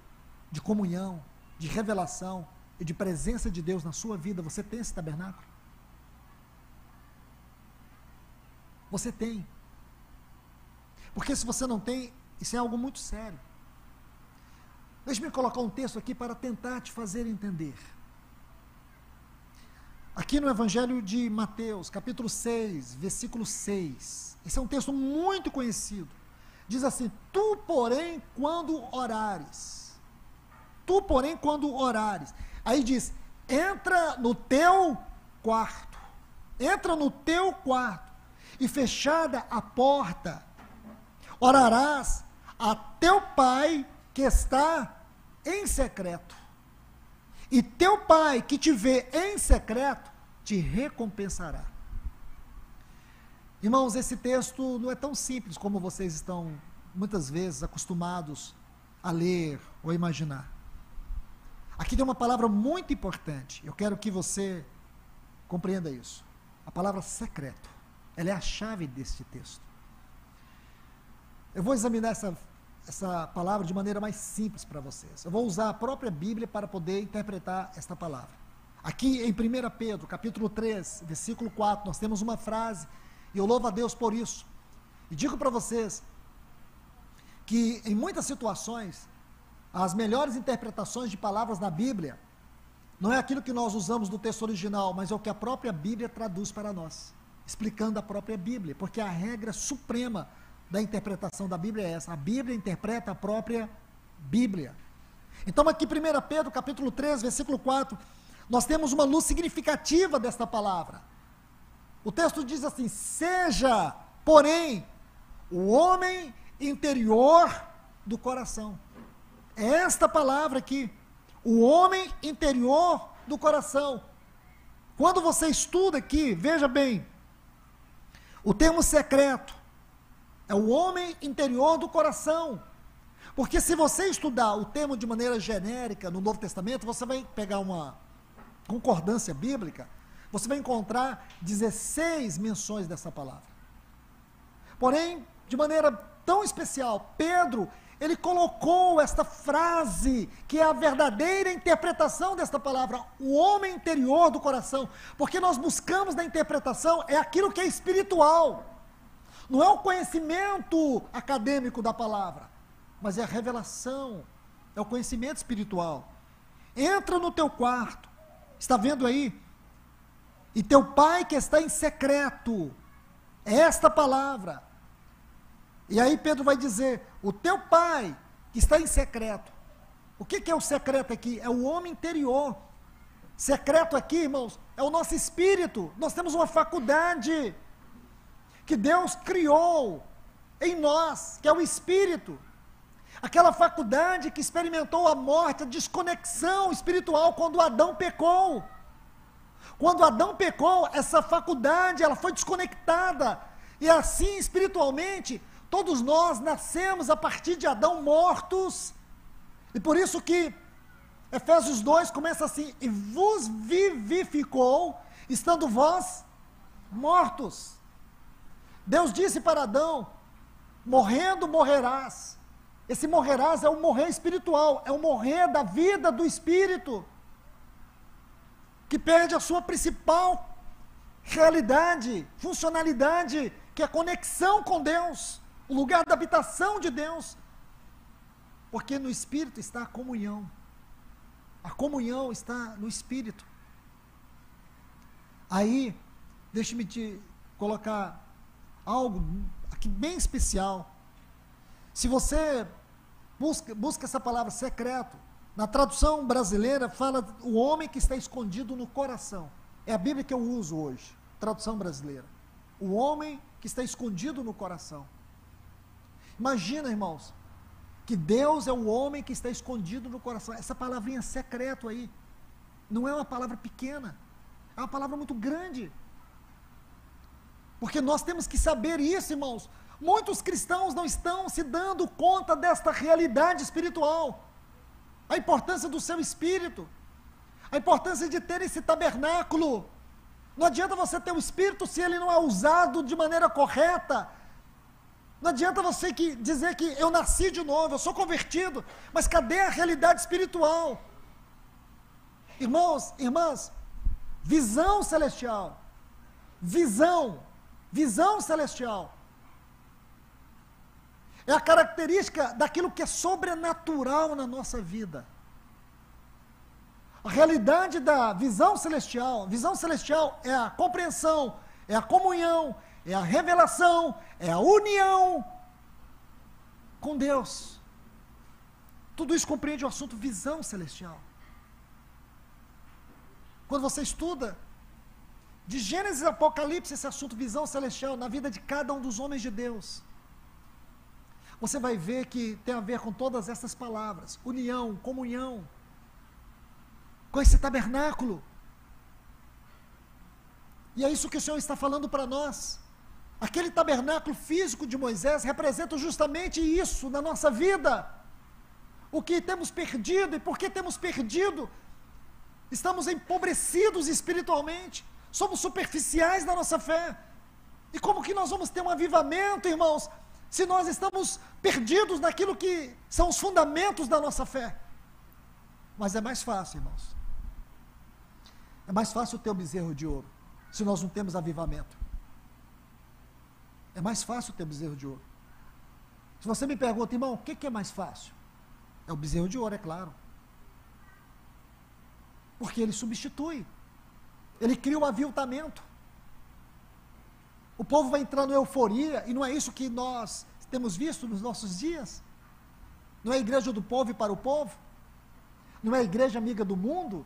de comunhão, de revelação e de presença de Deus na sua vida. Você tem esse tabernáculo? Você tem. Porque se você não tem, isso é algo muito sério. Deixe-me colocar um texto aqui para tentar te fazer entender. Aqui no Evangelho de Mateus, capítulo 6, versículo 6. Esse é um texto muito conhecido. Diz assim: Tu, porém, quando orares. Tu, porém, quando orares. Aí diz: entra no teu quarto. Entra no teu quarto. E fechada a porta, orarás a teu pai que está em secreto. E teu pai que te vê em secreto te recompensará. Irmãos, esse texto não é tão simples como vocês estão muitas vezes acostumados a ler ou imaginar. Aqui tem uma palavra muito importante. Eu quero que você compreenda isso. A palavra secreto. Ela é a chave deste texto. Eu vou examinar essa, essa palavra de maneira mais simples para vocês. Eu vou usar a própria Bíblia para poder interpretar esta palavra. Aqui em 1 Pedro, capítulo 3, versículo 4, nós temos uma frase, e eu louvo a Deus por isso. E digo para vocês que em muitas situações as melhores interpretações de palavras na Bíblia não é aquilo que nós usamos no texto original, mas é o que a própria Bíblia traduz para nós, explicando a própria Bíblia, porque a regra suprema da interpretação da Bíblia é essa. A Bíblia interpreta a própria Bíblia. Então, aqui, 1 Pedro, capítulo 3, versículo 4, nós temos uma luz significativa desta palavra. O texto diz assim: Seja, porém, o homem interior do coração esta palavra aqui, o homem interior do coração. Quando você estuda aqui, veja bem, o termo secreto é o homem interior do coração. Porque se você estudar o termo de maneira genérica no Novo Testamento, você vai pegar uma concordância bíblica, você vai encontrar 16 menções dessa palavra. Porém, de maneira tão especial, Pedro, ele colocou esta frase, que é a verdadeira interpretação desta palavra, o homem interior do coração. Porque nós buscamos na interpretação é aquilo que é espiritual. Não é o conhecimento acadêmico da palavra, mas é a revelação, é o conhecimento espiritual. Entra no teu quarto, está vendo aí? E teu pai que está em secreto, é esta palavra, e aí Pedro vai dizer: o teu pai, que está em secreto. O que, que é o secreto aqui? É o homem interior. Secreto aqui, irmãos, é o nosso espírito. Nós temos uma faculdade que Deus criou em nós, que é o espírito. Aquela faculdade que experimentou a morte, a desconexão espiritual quando Adão pecou. Quando Adão pecou, essa faculdade ela foi desconectada. E assim, espiritualmente, Todos nós nascemos a partir de Adão mortos. E por isso que Efésios 2 começa assim: E vos vivificou, estando vós mortos. Deus disse para Adão: Morrendo morrerás. Esse morrerás é o morrer espiritual, é o morrer da vida do espírito, que perde a sua principal realidade, funcionalidade, que é a conexão com Deus o lugar da habitação de Deus. Porque no Espírito está a comunhão. A comunhão está no Espírito. Aí, deixe-me te colocar algo aqui bem especial. Se você busca, busca essa palavra secreto, na tradução brasileira fala o homem que está escondido no coração. É a Bíblia que eu uso hoje, tradução brasileira. O homem que está escondido no coração. Imagina, irmãos, que Deus é o homem que está escondido no coração. Essa palavrinha secreto aí não é uma palavra pequena, é uma palavra muito grande. Porque nós temos que saber isso, irmãos. Muitos cristãos não estão se dando conta desta realidade espiritual. A importância do seu espírito. A importância de ter esse tabernáculo. Não adianta você ter o espírito se ele não é usado de maneira correta, não adianta você que dizer que eu nasci de novo, eu sou convertido, mas cadê a realidade espiritual? Irmãos, irmãs, visão celestial. Visão, visão celestial. É a característica daquilo que é sobrenatural na nossa vida. A realidade da visão celestial, visão celestial é a compreensão, é a comunhão, é a revelação, é a união com Deus. Tudo isso compreende o assunto visão celestial. Quando você estuda de Gênesis e Apocalipse, esse assunto visão celestial na vida de cada um dos homens de Deus, você vai ver que tem a ver com todas essas palavras: união, comunhão, com esse tabernáculo. E é isso que o Senhor está falando para nós. Aquele tabernáculo físico de Moisés representa justamente isso na nossa vida. O que temos perdido e por que temos perdido? Estamos empobrecidos espiritualmente, somos superficiais na nossa fé. E como que nós vamos ter um avivamento, irmãos, se nós estamos perdidos naquilo que são os fundamentos da nossa fé? Mas é mais fácil, irmãos. É mais fácil ter o bezerro de ouro, se nós não temos avivamento. É mais fácil ter bezerro de ouro. Se você me pergunta, irmão, o que, que é mais fácil? É o bezerro de ouro, é claro. Porque ele substitui. Ele cria o um aviltamento. O povo vai entrando em euforia, e não é isso que nós temos visto nos nossos dias? Não é a igreja do povo e para o povo? Não é a igreja amiga do mundo?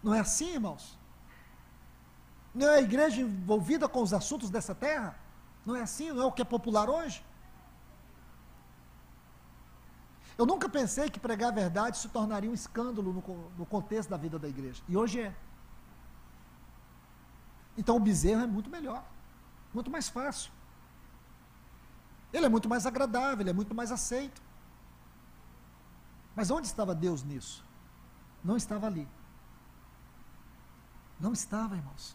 Não é assim, irmãos? Não é a igreja envolvida com os assuntos dessa terra? Não é assim? Não é o que é popular hoje? Eu nunca pensei que pregar a verdade se tornaria um escândalo no, no contexto da vida da igreja. E hoje é. Então o bezerro é muito melhor, muito mais fácil. Ele é muito mais agradável, ele é muito mais aceito. Mas onde estava Deus nisso? Não estava ali. Não estava, irmãos.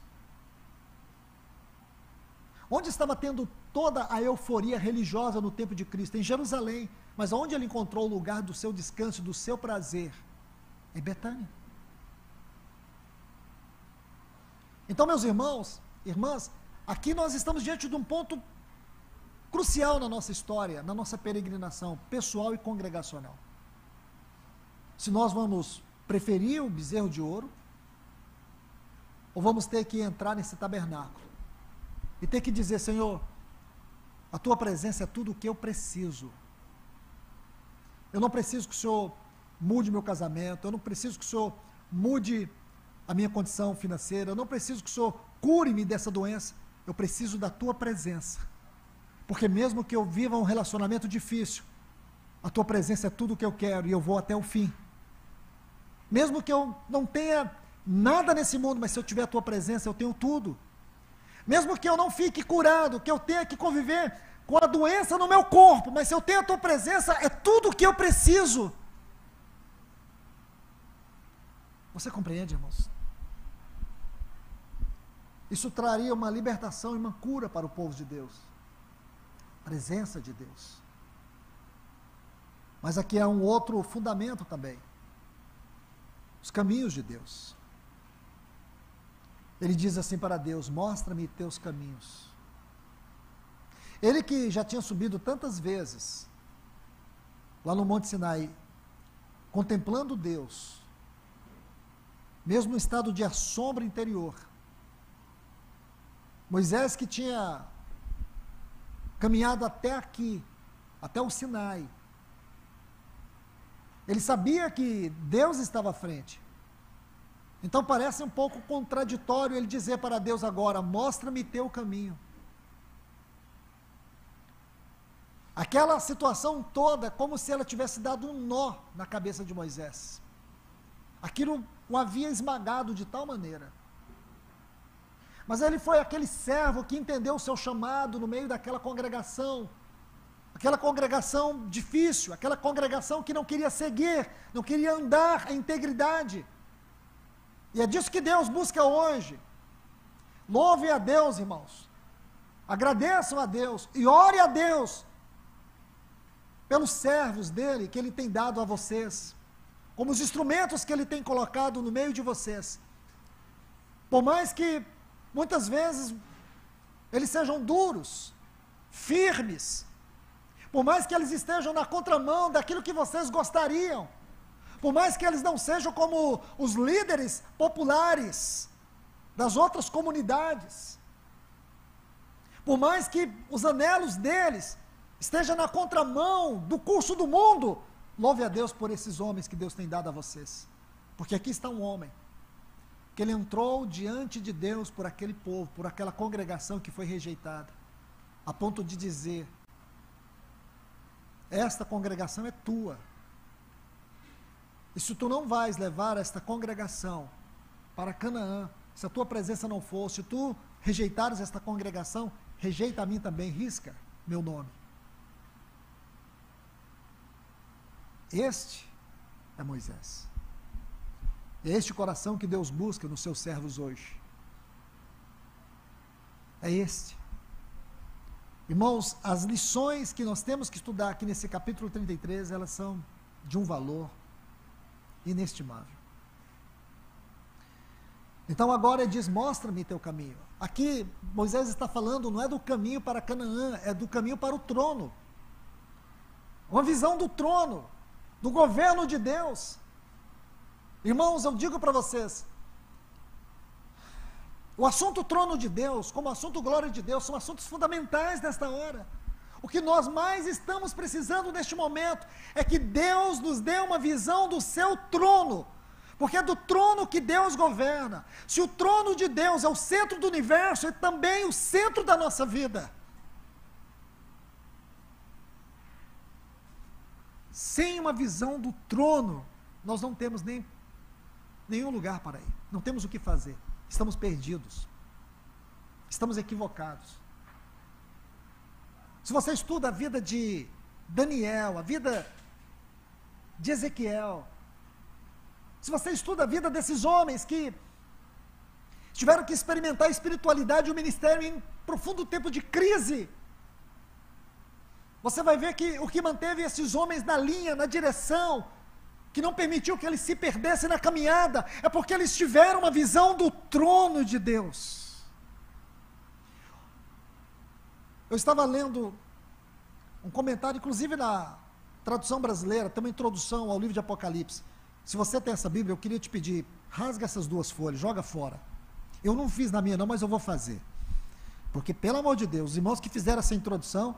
Onde estava tendo toda a euforia religiosa no tempo de Cristo? Em Jerusalém. Mas onde ele encontrou o lugar do seu descanso, do seu prazer? Em Betânia. Então, meus irmãos, irmãs, aqui nós estamos diante de um ponto crucial na nossa história, na nossa peregrinação pessoal e congregacional. Se nós vamos preferir o bezerro de ouro, ou vamos ter que entrar nesse tabernáculo e ter que dizer: Senhor, a tua presença é tudo o que eu preciso. Eu não preciso que o Senhor mude meu casamento, eu não preciso que o Senhor mude a minha condição financeira, eu não preciso que o Senhor cure-me dessa doença, eu preciso da tua presença. Porque mesmo que eu viva um relacionamento difícil, a tua presença é tudo o que eu quero e eu vou até o fim. Mesmo que eu não tenha nada nesse mundo, mas se eu tiver a tua presença, eu tenho tudo. Mesmo que eu não fique curado, que eu tenha que conviver com a doença no meu corpo, mas se eu tenho a tua presença, é tudo o que eu preciso. Você compreende, irmãos? Isso traria uma libertação e uma cura para o povo de Deus. Presença de Deus. Mas aqui há um outro fundamento também. Os caminhos de Deus. Ele diz assim para Deus: Mostra-me teus caminhos. Ele que já tinha subido tantas vezes, lá no Monte Sinai, contemplando Deus, mesmo em estado de assombro interior. Moisés que tinha caminhado até aqui, até o Sinai. Ele sabia que Deus estava à frente. Então parece um pouco contraditório ele dizer para Deus agora: mostra-me teu caminho. Aquela situação toda, como se ela tivesse dado um nó na cabeça de Moisés. Aquilo o havia esmagado de tal maneira. Mas ele foi aquele servo que entendeu o seu chamado no meio daquela congregação. Aquela congregação difícil, aquela congregação que não queria seguir, não queria andar em integridade. E é disso que Deus busca hoje. Louve a Deus, irmãos. Agradeçam a Deus e ore a Deus pelos servos dele que ele tem dado a vocês, como os instrumentos que ele tem colocado no meio de vocês. Por mais que muitas vezes eles sejam duros, firmes, por mais que eles estejam na contramão daquilo que vocês gostariam, por mais que eles não sejam como os líderes populares das outras comunidades, por mais que os anelos deles estejam na contramão do curso do mundo, louve a Deus por esses homens que Deus tem dado a vocês, porque aqui está um homem que ele entrou diante de Deus por aquele povo, por aquela congregação que foi rejeitada, a ponto de dizer: Esta congregação é tua. E se tu não vais levar esta congregação para Canaã, se a tua presença não for, se tu rejeitares esta congregação, rejeita a mim também, risca meu nome. Este é Moisés. É este coração que Deus busca nos seus servos hoje. É este. Irmãos, as lições que nós temos que estudar aqui nesse capítulo 33, elas são de um valor inestimável. Então agora ele diz: Mostra-me teu caminho. Aqui Moisés está falando não é do caminho para Canaã, é do caminho para o trono. Uma visão do trono, do governo de Deus. Irmãos, eu digo para vocês: o assunto trono de Deus, como o assunto glória de Deus, são assuntos fundamentais nesta hora. O que nós mais estamos precisando neste momento é que Deus nos dê uma visão do seu trono, porque é do trono que Deus governa. Se o trono de Deus é o centro do universo, é também o centro da nossa vida. Sem uma visão do trono, nós não temos nem nenhum lugar para ir. Não temos o que fazer. Estamos perdidos. Estamos equivocados. Se você estuda a vida de Daniel, a vida de Ezequiel, se você estuda a vida desses homens que tiveram que experimentar a espiritualidade e o ministério em profundo tempo de crise, você vai ver que o que manteve esses homens na linha, na direção, que não permitiu que eles se perdessem na caminhada, é porque eles tiveram uma visão do trono de Deus. Eu estava lendo um comentário, inclusive na tradução brasileira, tem uma introdução ao livro de Apocalipse. Se você tem essa Bíblia, eu queria te pedir, rasga essas duas folhas, joga fora. Eu não fiz na minha não, mas eu vou fazer. Porque, pelo amor de Deus, os irmãos que fizeram essa introdução,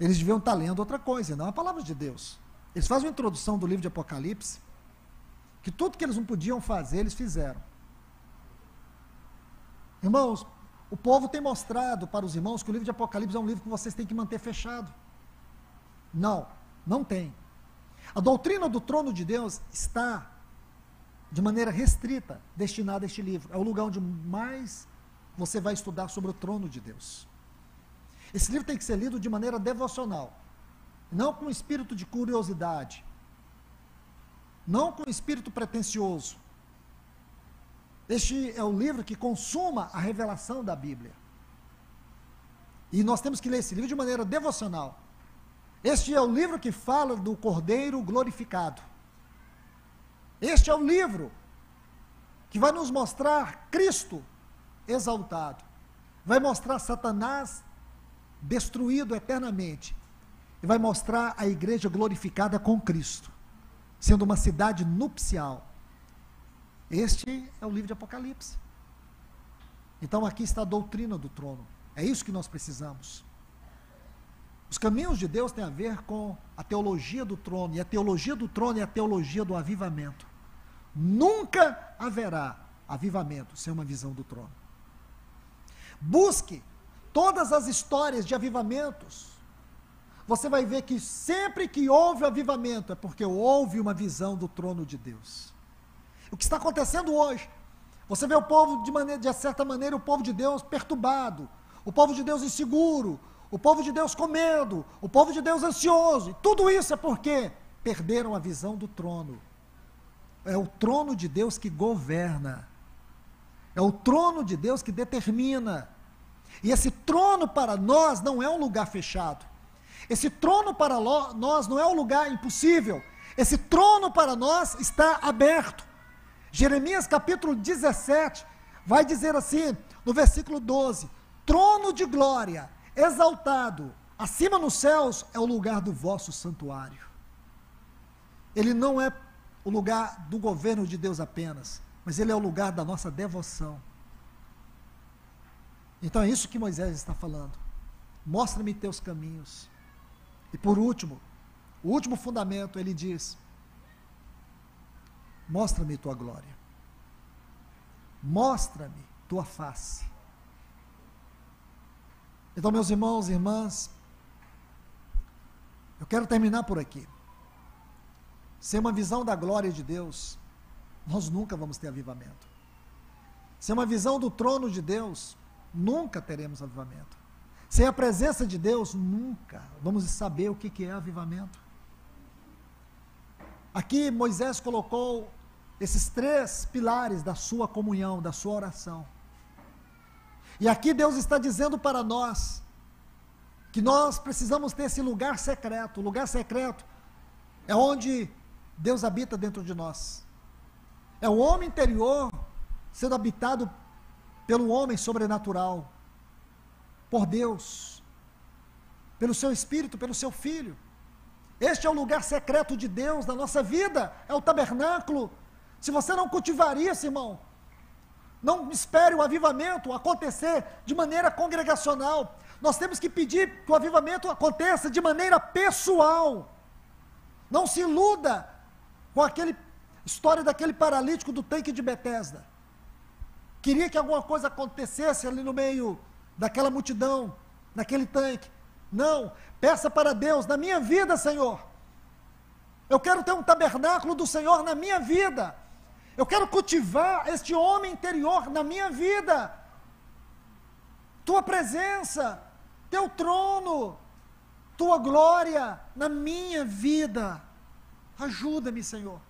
eles deviam estar lendo outra coisa, não a palavra de Deus. Eles fazem uma introdução do livro de Apocalipse, que tudo que eles não podiam fazer, eles fizeram. Irmãos, o povo tem mostrado para os irmãos que o livro de Apocalipse é um livro que vocês têm que manter fechado. Não, não tem. A doutrina do trono de Deus está, de maneira restrita, destinada a este livro. É o lugar onde mais você vai estudar sobre o trono de Deus. Esse livro tem que ser lido de maneira devocional não com espírito de curiosidade, não com espírito pretensioso. Este é o livro que consuma a revelação da Bíblia. E nós temos que ler esse livro de maneira devocional. Este é o livro que fala do Cordeiro glorificado. Este é o livro que vai nos mostrar Cristo exaltado. Vai mostrar Satanás destruído eternamente e vai mostrar a igreja glorificada com Cristo, sendo uma cidade nupcial. Este é o livro de Apocalipse. Então aqui está a doutrina do trono. É isso que nós precisamos. Os caminhos de Deus têm a ver com a teologia do trono, e a teologia do trono é a teologia do avivamento. Nunca haverá avivamento sem uma visão do trono. Busque todas as histórias de avivamentos você vai ver que sempre que houve avivamento é porque houve uma visão do trono de Deus. O que está acontecendo hoje? Você vê o povo, de, maneira, de certa maneira, o povo de Deus perturbado, o povo de Deus inseguro, o povo de Deus com medo, o povo de Deus ansioso. E tudo isso é porque perderam a visão do trono. É o trono de Deus que governa. É o trono de Deus que determina. E esse trono para nós não é um lugar fechado. Esse trono para nós não é um lugar impossível. Esse trono para nós está aberto. Jeremias capítulo 17 vai dizer assim, no versículo 12: Trono de glória, exaltado, acima nos céus é o lugar do vosso santuário. Ele não é o lugar do governo de Deus apenas, mas ele é o lugar da nossa devoção. Então é isso que Moisés está falando. Mostra-me teus caminhos. E por último, o último fundamento, ele diz: Mostra-me tua glória. Mostra-me tua face. Então, meus irmãos e irmãs, eu quero terminar por aqui. Sem uma visão da glória de Deus, nós nunca vamos ter avivamento. Sem uma visão do trono de Deus, nunca teremos avivamento. Sem a presença de Deus, nunca vamos saber o que é avivamento. Aqui Moisés colocou esses três pilares da sua comunhão, da sua oração. E aqui Deus está dizendo para nós que nós precisamos ter esse lugar secreto. O lugar secreto é onde Deus habita dentro de nós. É o homem interior sendo habitado pelo homem sobrenatural, por Deus, pelo seu espírito, pelo seu filho. Este é o lugar secreto de Deus na nossa vida, é o tabernáculo. Se você não cultivar isso, irmão, não espere o avivamento acontecer de maneira congregacional. Nós temos que pedir que o avivamento aconteça de maneira pessoal. Não se iluda com aquele história daquele paralítico do tanque de Betesda. Queria que alguma coisa acontecesse ali no meio daquela multidão, naquele tanque. Não, peça para Deus, na minha vida, Senhor. Eu quero ter um tabernáculo do Senhor na minha vida. Eu quero cultivar este homem interior na minha vida. Tua presença, teu trono, tua glória na minha vida. Ajuda-me, Senhor.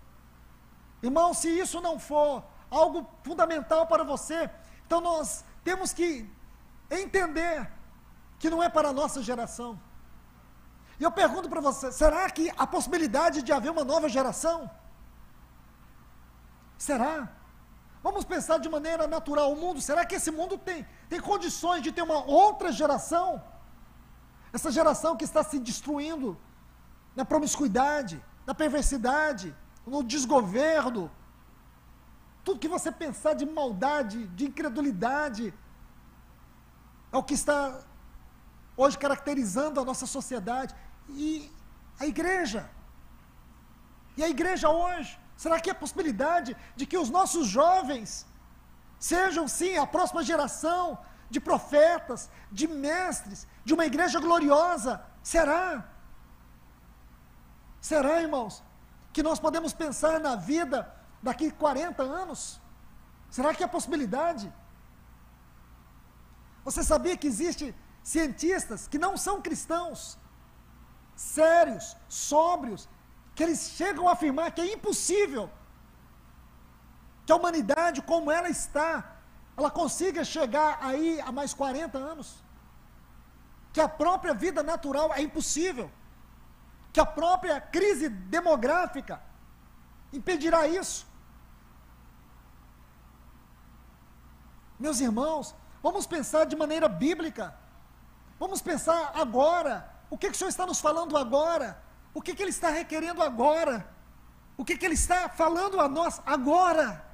Irmão, se isso não for algo fundamental para você, então nós temos que entender que não é para a nossa geração. E eu pergunto para você: será que a possibilidade de haver uma nova geração? Será? Vamos pensar de maneira natural o mundo. Será que esse mundo tem, tem condições de ter uma outra geração? Essa geração que está se destruindo na promiscuidade, na perversidade, no desgoverno, tudo que você pensar de maldade, de incredulidade, é o que está hoje caracterizando a nossa sociedade. E a igreja. E a igreja hoje. Será que é possibilidade de que os nossos jovens sejam, sim, a próxima geração de profetas, de mestres, de uma igreja gloriosa? Será? Será, irmãos, que nós podemos pensar na vida daqui 40 anos? Será que é possibilidade? Você sabia que existe cientistas que não são cristãos, sérios, sóbrios, que eles chegam a afirmar que é impossível que a humanidade, como ela está, ela consiga chegar aí a mais 40 anos? Que a própria vida natural é impossível? Que a própria crise demográfica impedirá isso? Meus irmãos, vamos pensar de maneira bíblica. Vamos pensar agora. O que, que o Senhor está nos falando agora? O que, que Ele está requerendo agora? O que, que Ele está falando a nós agora?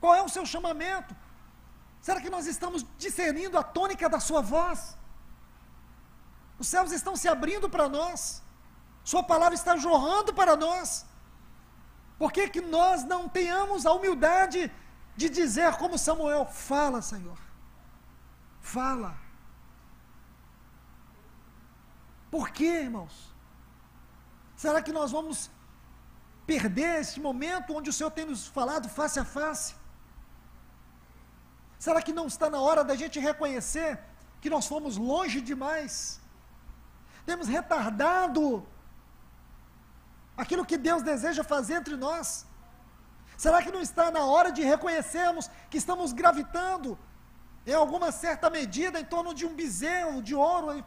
Qual é o seu chamamento? Será que nós estamos discernindo a tônica da Sua voz? Os céus estão se abrindo para nós. Sua palavra está jorrando para nós. Por que, que nós não tenhamos a humildade de dizer como Samuel: Fala, Senhor. Fala. Por quê, irmãos? Será que nós vamos perder este momento onde o Senhor tem nos falado face a face? Será que não está na hora da gente reconhecer que nós fomos longe demais? Temos retardado aquilo que Deus deseja fazer entre nós? Será que não está na hora de reconhecermos que estamos gravitando em alguma certa medida, em torno de um bezerro de ouro, em,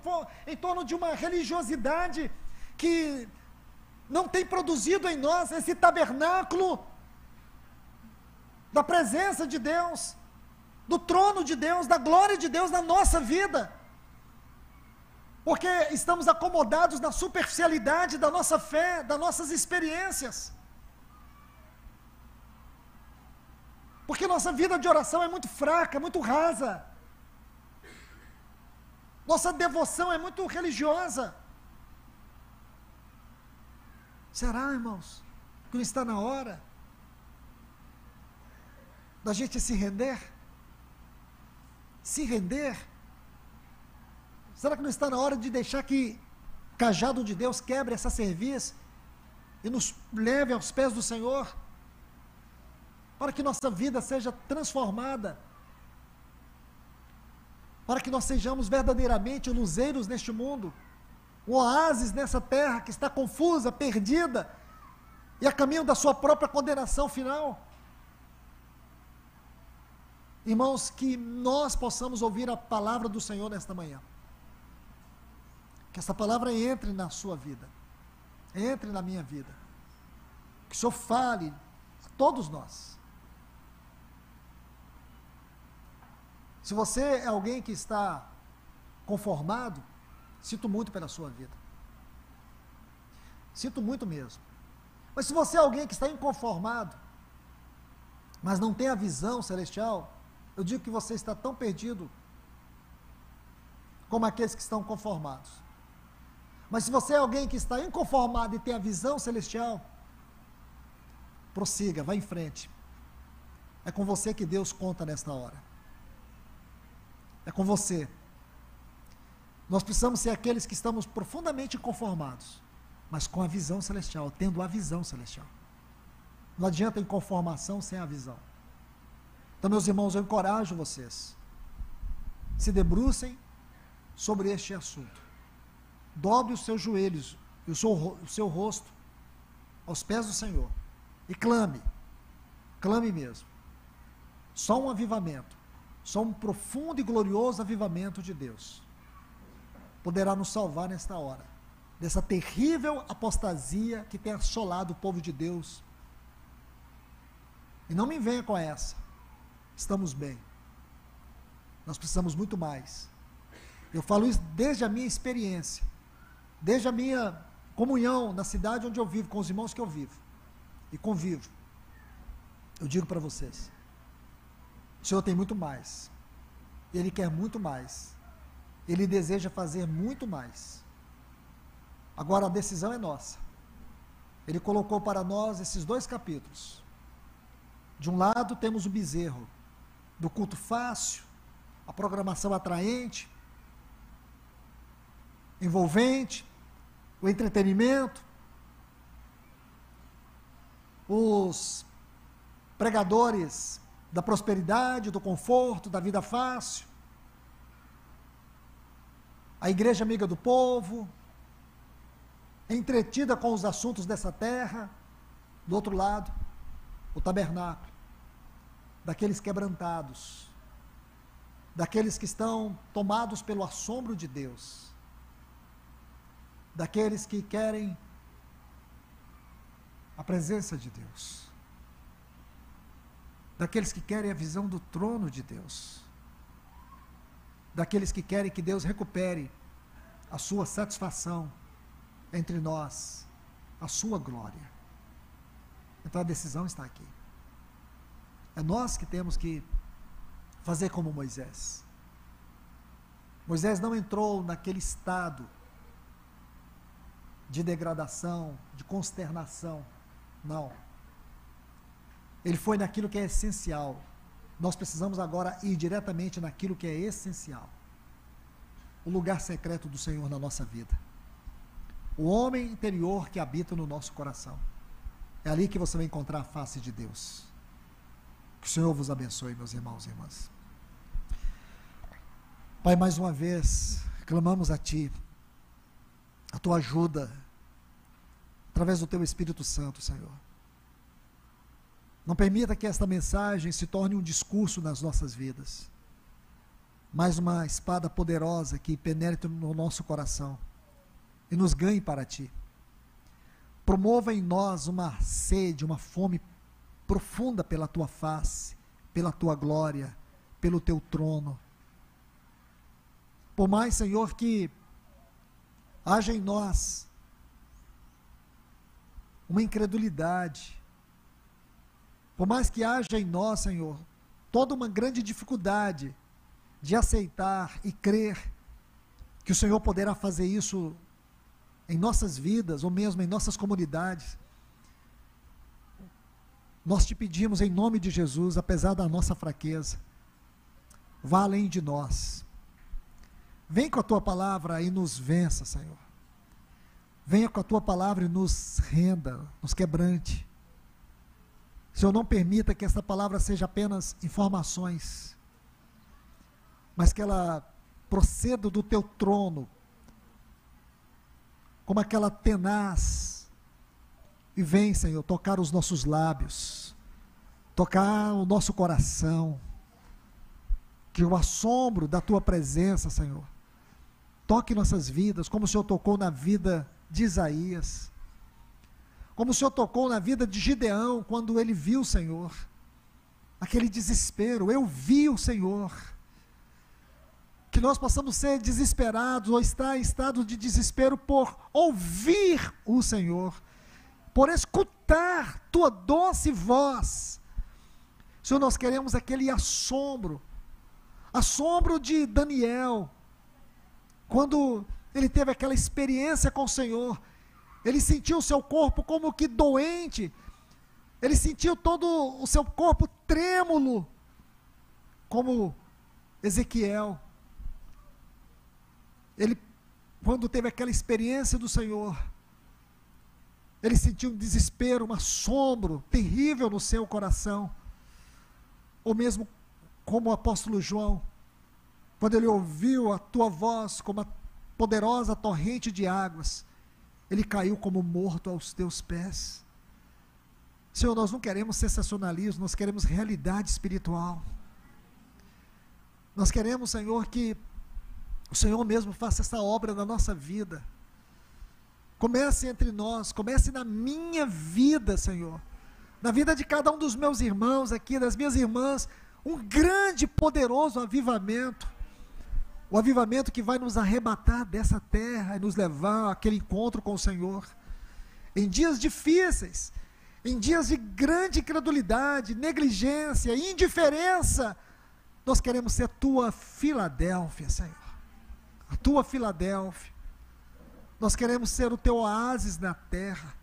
em torno de uma religiosidade que não tem produzido em nós esse tabernáculo da presença de Deus, do trono de Deus, da glória de Deus na nossa vida. Porque estamos acomodados na superficialidade da nossa fé, das nossas experiências. Porque nossa vida de oração é muito fraca, muito rasa. Nossa devoção é muito religiosa. Será, irmãos, que não está na hora da gente se render? Se render? Será que não está na hora de deixar que o cajado de Deus quebre essa cerviz e nos leve aos pés do Senhor? Para que nossa vida seja transformada para que nós sejamos verdadeiramente luzeiros neste mundo, um oásis nessa terra que está confusa, perdida e a caminho da sua própria condenação final. Irmãos, que nós possamos ouvir a palavra do Senhor nesta manhã. Que essa palavra entre na sua vida, entre na minha vida. Que o Senhor fale a todos nós. Se você é alguém que está conformado, sinto muito pela sua vida. Sinto muito mesmo. Mas se você é alguém que está inconformado, mas não tem a visão celestial, eu digo que você está tão perdido como aqueles que estão conformados. Mas se você é alguém que está inconformado e tem a visão celestial, prossiga, vá em frente. É com você que Deus conta nesta hora. É com você. Nós precisamos ser aqueles que estamos profundamente conformados, mas com a visão celestial, tendo a visão celestial. Não adianta inconformação sem a visão. Então, meus irmãos, eu encorajo vocês. Se debrucem sobre este assunto. Dobre os seus joelhos e o seu, o seu rosto aos pés do Senhor. E clame. Clame mesmo. Só um avivamento só um profundo e glorioso avivamento de Deus poderá nos salvar nesta hora, dessa terrível apostasia que tem assolado o povo de Deus. E não me venha com essa. Estamos bem. Nós precisamos muito mais. Eu falo isso desde a minha experiência, desde a minha comunhão na cidade onde eu vivo, com os irmãos que eu vivo e convivo. Eu digo para vocês: o Senhor tem muito mais. Ele quer muito mais. Ele deseja fazer muito mais. Agora a decisão é nossa. Ele colocou para nós esses dois capítulos. De um lado temos o bezerro do culto fácil, a programação atraente, envolvente, o entretenimento, os pregadores da prosperidade, do conforto, da vida fácil. A igreja amiga do povo, entretida com os assuntos dessa terra. Do outro lado, o tabernáculo, daqueles quebrantados, daqueles que estão tomados pelo assombro de Deus, daqueles que querem a presença de Deus daqueles que querem a visão do trono de Deus, daqueles que querem que Deus recupere a sua satisfação entre nós, a sua glória. Então a decisão está aqui. É nós que temos que fazer como Moisés. Moisés não entrou naquele estado de degradação, de consternação. Não. Ele foi naquilo que é essencial. Nós precisamos agora ir diretamente naquilo que é essencial. O lugar secreto do Senhor na nossa vida. O homem interior que habita no nosso coração. É ali que você vai encontrar a face de Deus. Que o Senhor vos abençoe, meus irmãos e irmãs. Pai, mais uma vez, clamamos a Ti, a Tua ajuda, através do Teu Espírito Santo, Senhor. Não permita que esta mensagem se torne um discurso nas nossas vidas, mas uma espada poderosa que penetre no nosso coração e nos ganhe para ti. Promova em nós uma sede, uma fome profunda pela tua face, pela tua glória, pelo teu trono. Por mais, Senhor, que haja em nós uma incredulidade, por mais que haja em nós, Senhor, toda uma grande dificuldade de aceitar e crer que o Senhor poderá fazer isso em nossas vidas ou mesmo em nossas comunidades. Nós te pedimos em nome de Jesus, apesar da nossa fraqueza, vá além de nós. Vem com a tua palavra e nos vença, Senhor. Venha com a tua palavra e nos renda, nos quebrante. Senhor, não permita que esta palavra seja apenas informações, mas que ela proceda do teu trono, como aquela tenaz, e vem, Senhor, tocar os nossos lábios, tocar o nosso coração, que o assombro da tua presença, Senhor, toque nossas vidas, como o Senhor tocou na vida de Isaías, como o Senhor tocou na vida de Gideão, quando ele viu o Senhor, aquele desespero, eu vi o Senhor, que nós possamos ser desesperados ou estar em estado de desespero por ouvir o Senhor, por escutar tua doce voz. Senhor, nós queremos aquele assombro, assombro de Daniel, quando ele teve aquela experiência com o Senhor, ele sentiu o seu corpo como que doente, ele sentiu todo o seu corpo trêmulo, como Ezequiel. Ele, quando teve aquela experiência do Senhor, ele sentiu um desespero, um assombro terrível no seu coração. Ou mesmo como o apóstolo João, quando ele ouviu a tua voz como a poderosa torrente de águas, ele caiu como morto aos teus pés. Senhor, nós não queremos sensacionalismo, nós queremos realidade espiritual. Nós queremos, Senhor, que o Senhor mesmo faça essa obra na nossa vida. Comece entre nós, comece na minha vida, Senhor. Na vida de cada um dos meus irmãos aqui, das minhas irmãs, um grande, poderoso avivamento. O avivamento que vai nos arrebatar dessa terra e nos levar àquele encontro com o Senhor. Em dias difíceis, em dias de grande incredulidade, negligência, indiferença, nós queremos ser tua Filadélfia, Senhor a tua Filadélfia. Nós queremos ser o teu oásis na terra.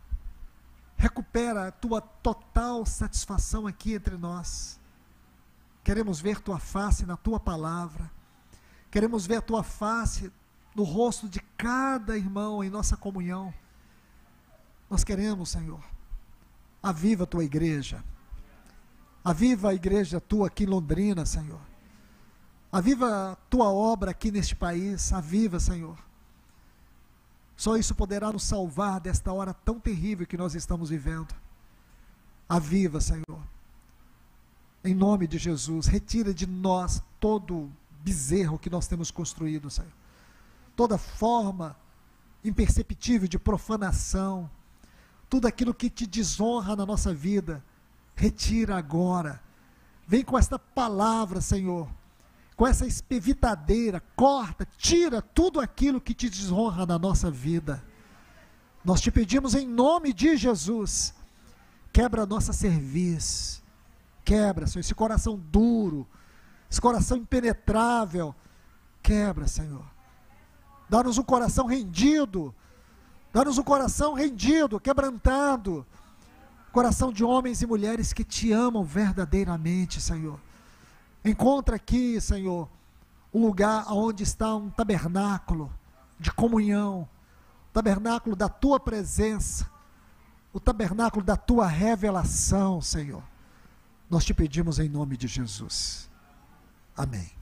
Recupera a tua total satisfação aqui entre nós. Queremos ver tua face na tua palavra. Queremos ver a tua face no rosto de cada irmão em nossa comunhão. Nós queremos, Senhor, aviva a tua igreja. Aviva a igreja tua aqui em Londrina, Senhor. Aviva a tua obra aqui neste país, aviva, Senhor. Só isso poderá nos salvar desta hora tão terrível que nós estamos vivendo. Aviva, Senhor. Em nome de Jesus, retira de nós todo bezerro que nós temos construído, Senhor. Toda forma imperceptível de profanação, tudo aquilo que te desonra na nossa vida, retira agora. Vem com esta palavra, Senhor com essa espevitadeira, corta, tira tudo aquilo que te desonra na nossa vida. Nós te pedimos em nome de Jesus, quebra a nossa cerviz, quebra, Senhor, esse coração duro, esse coração impenetrável, quebra, Senhor. Dá-nos um coração rendido, dá-nos um coração rendido, quebrantado, coração de homens e mulheres que te amam verdadeiramente, Senhor Encontra aqui, Senhor, um lugar onde está um tabernáculo de comunhão, tabernáculo da tua presença, o tabernáculo da tua revelação, Senhor. Nós te pedimos em nome de Jesus. Amém.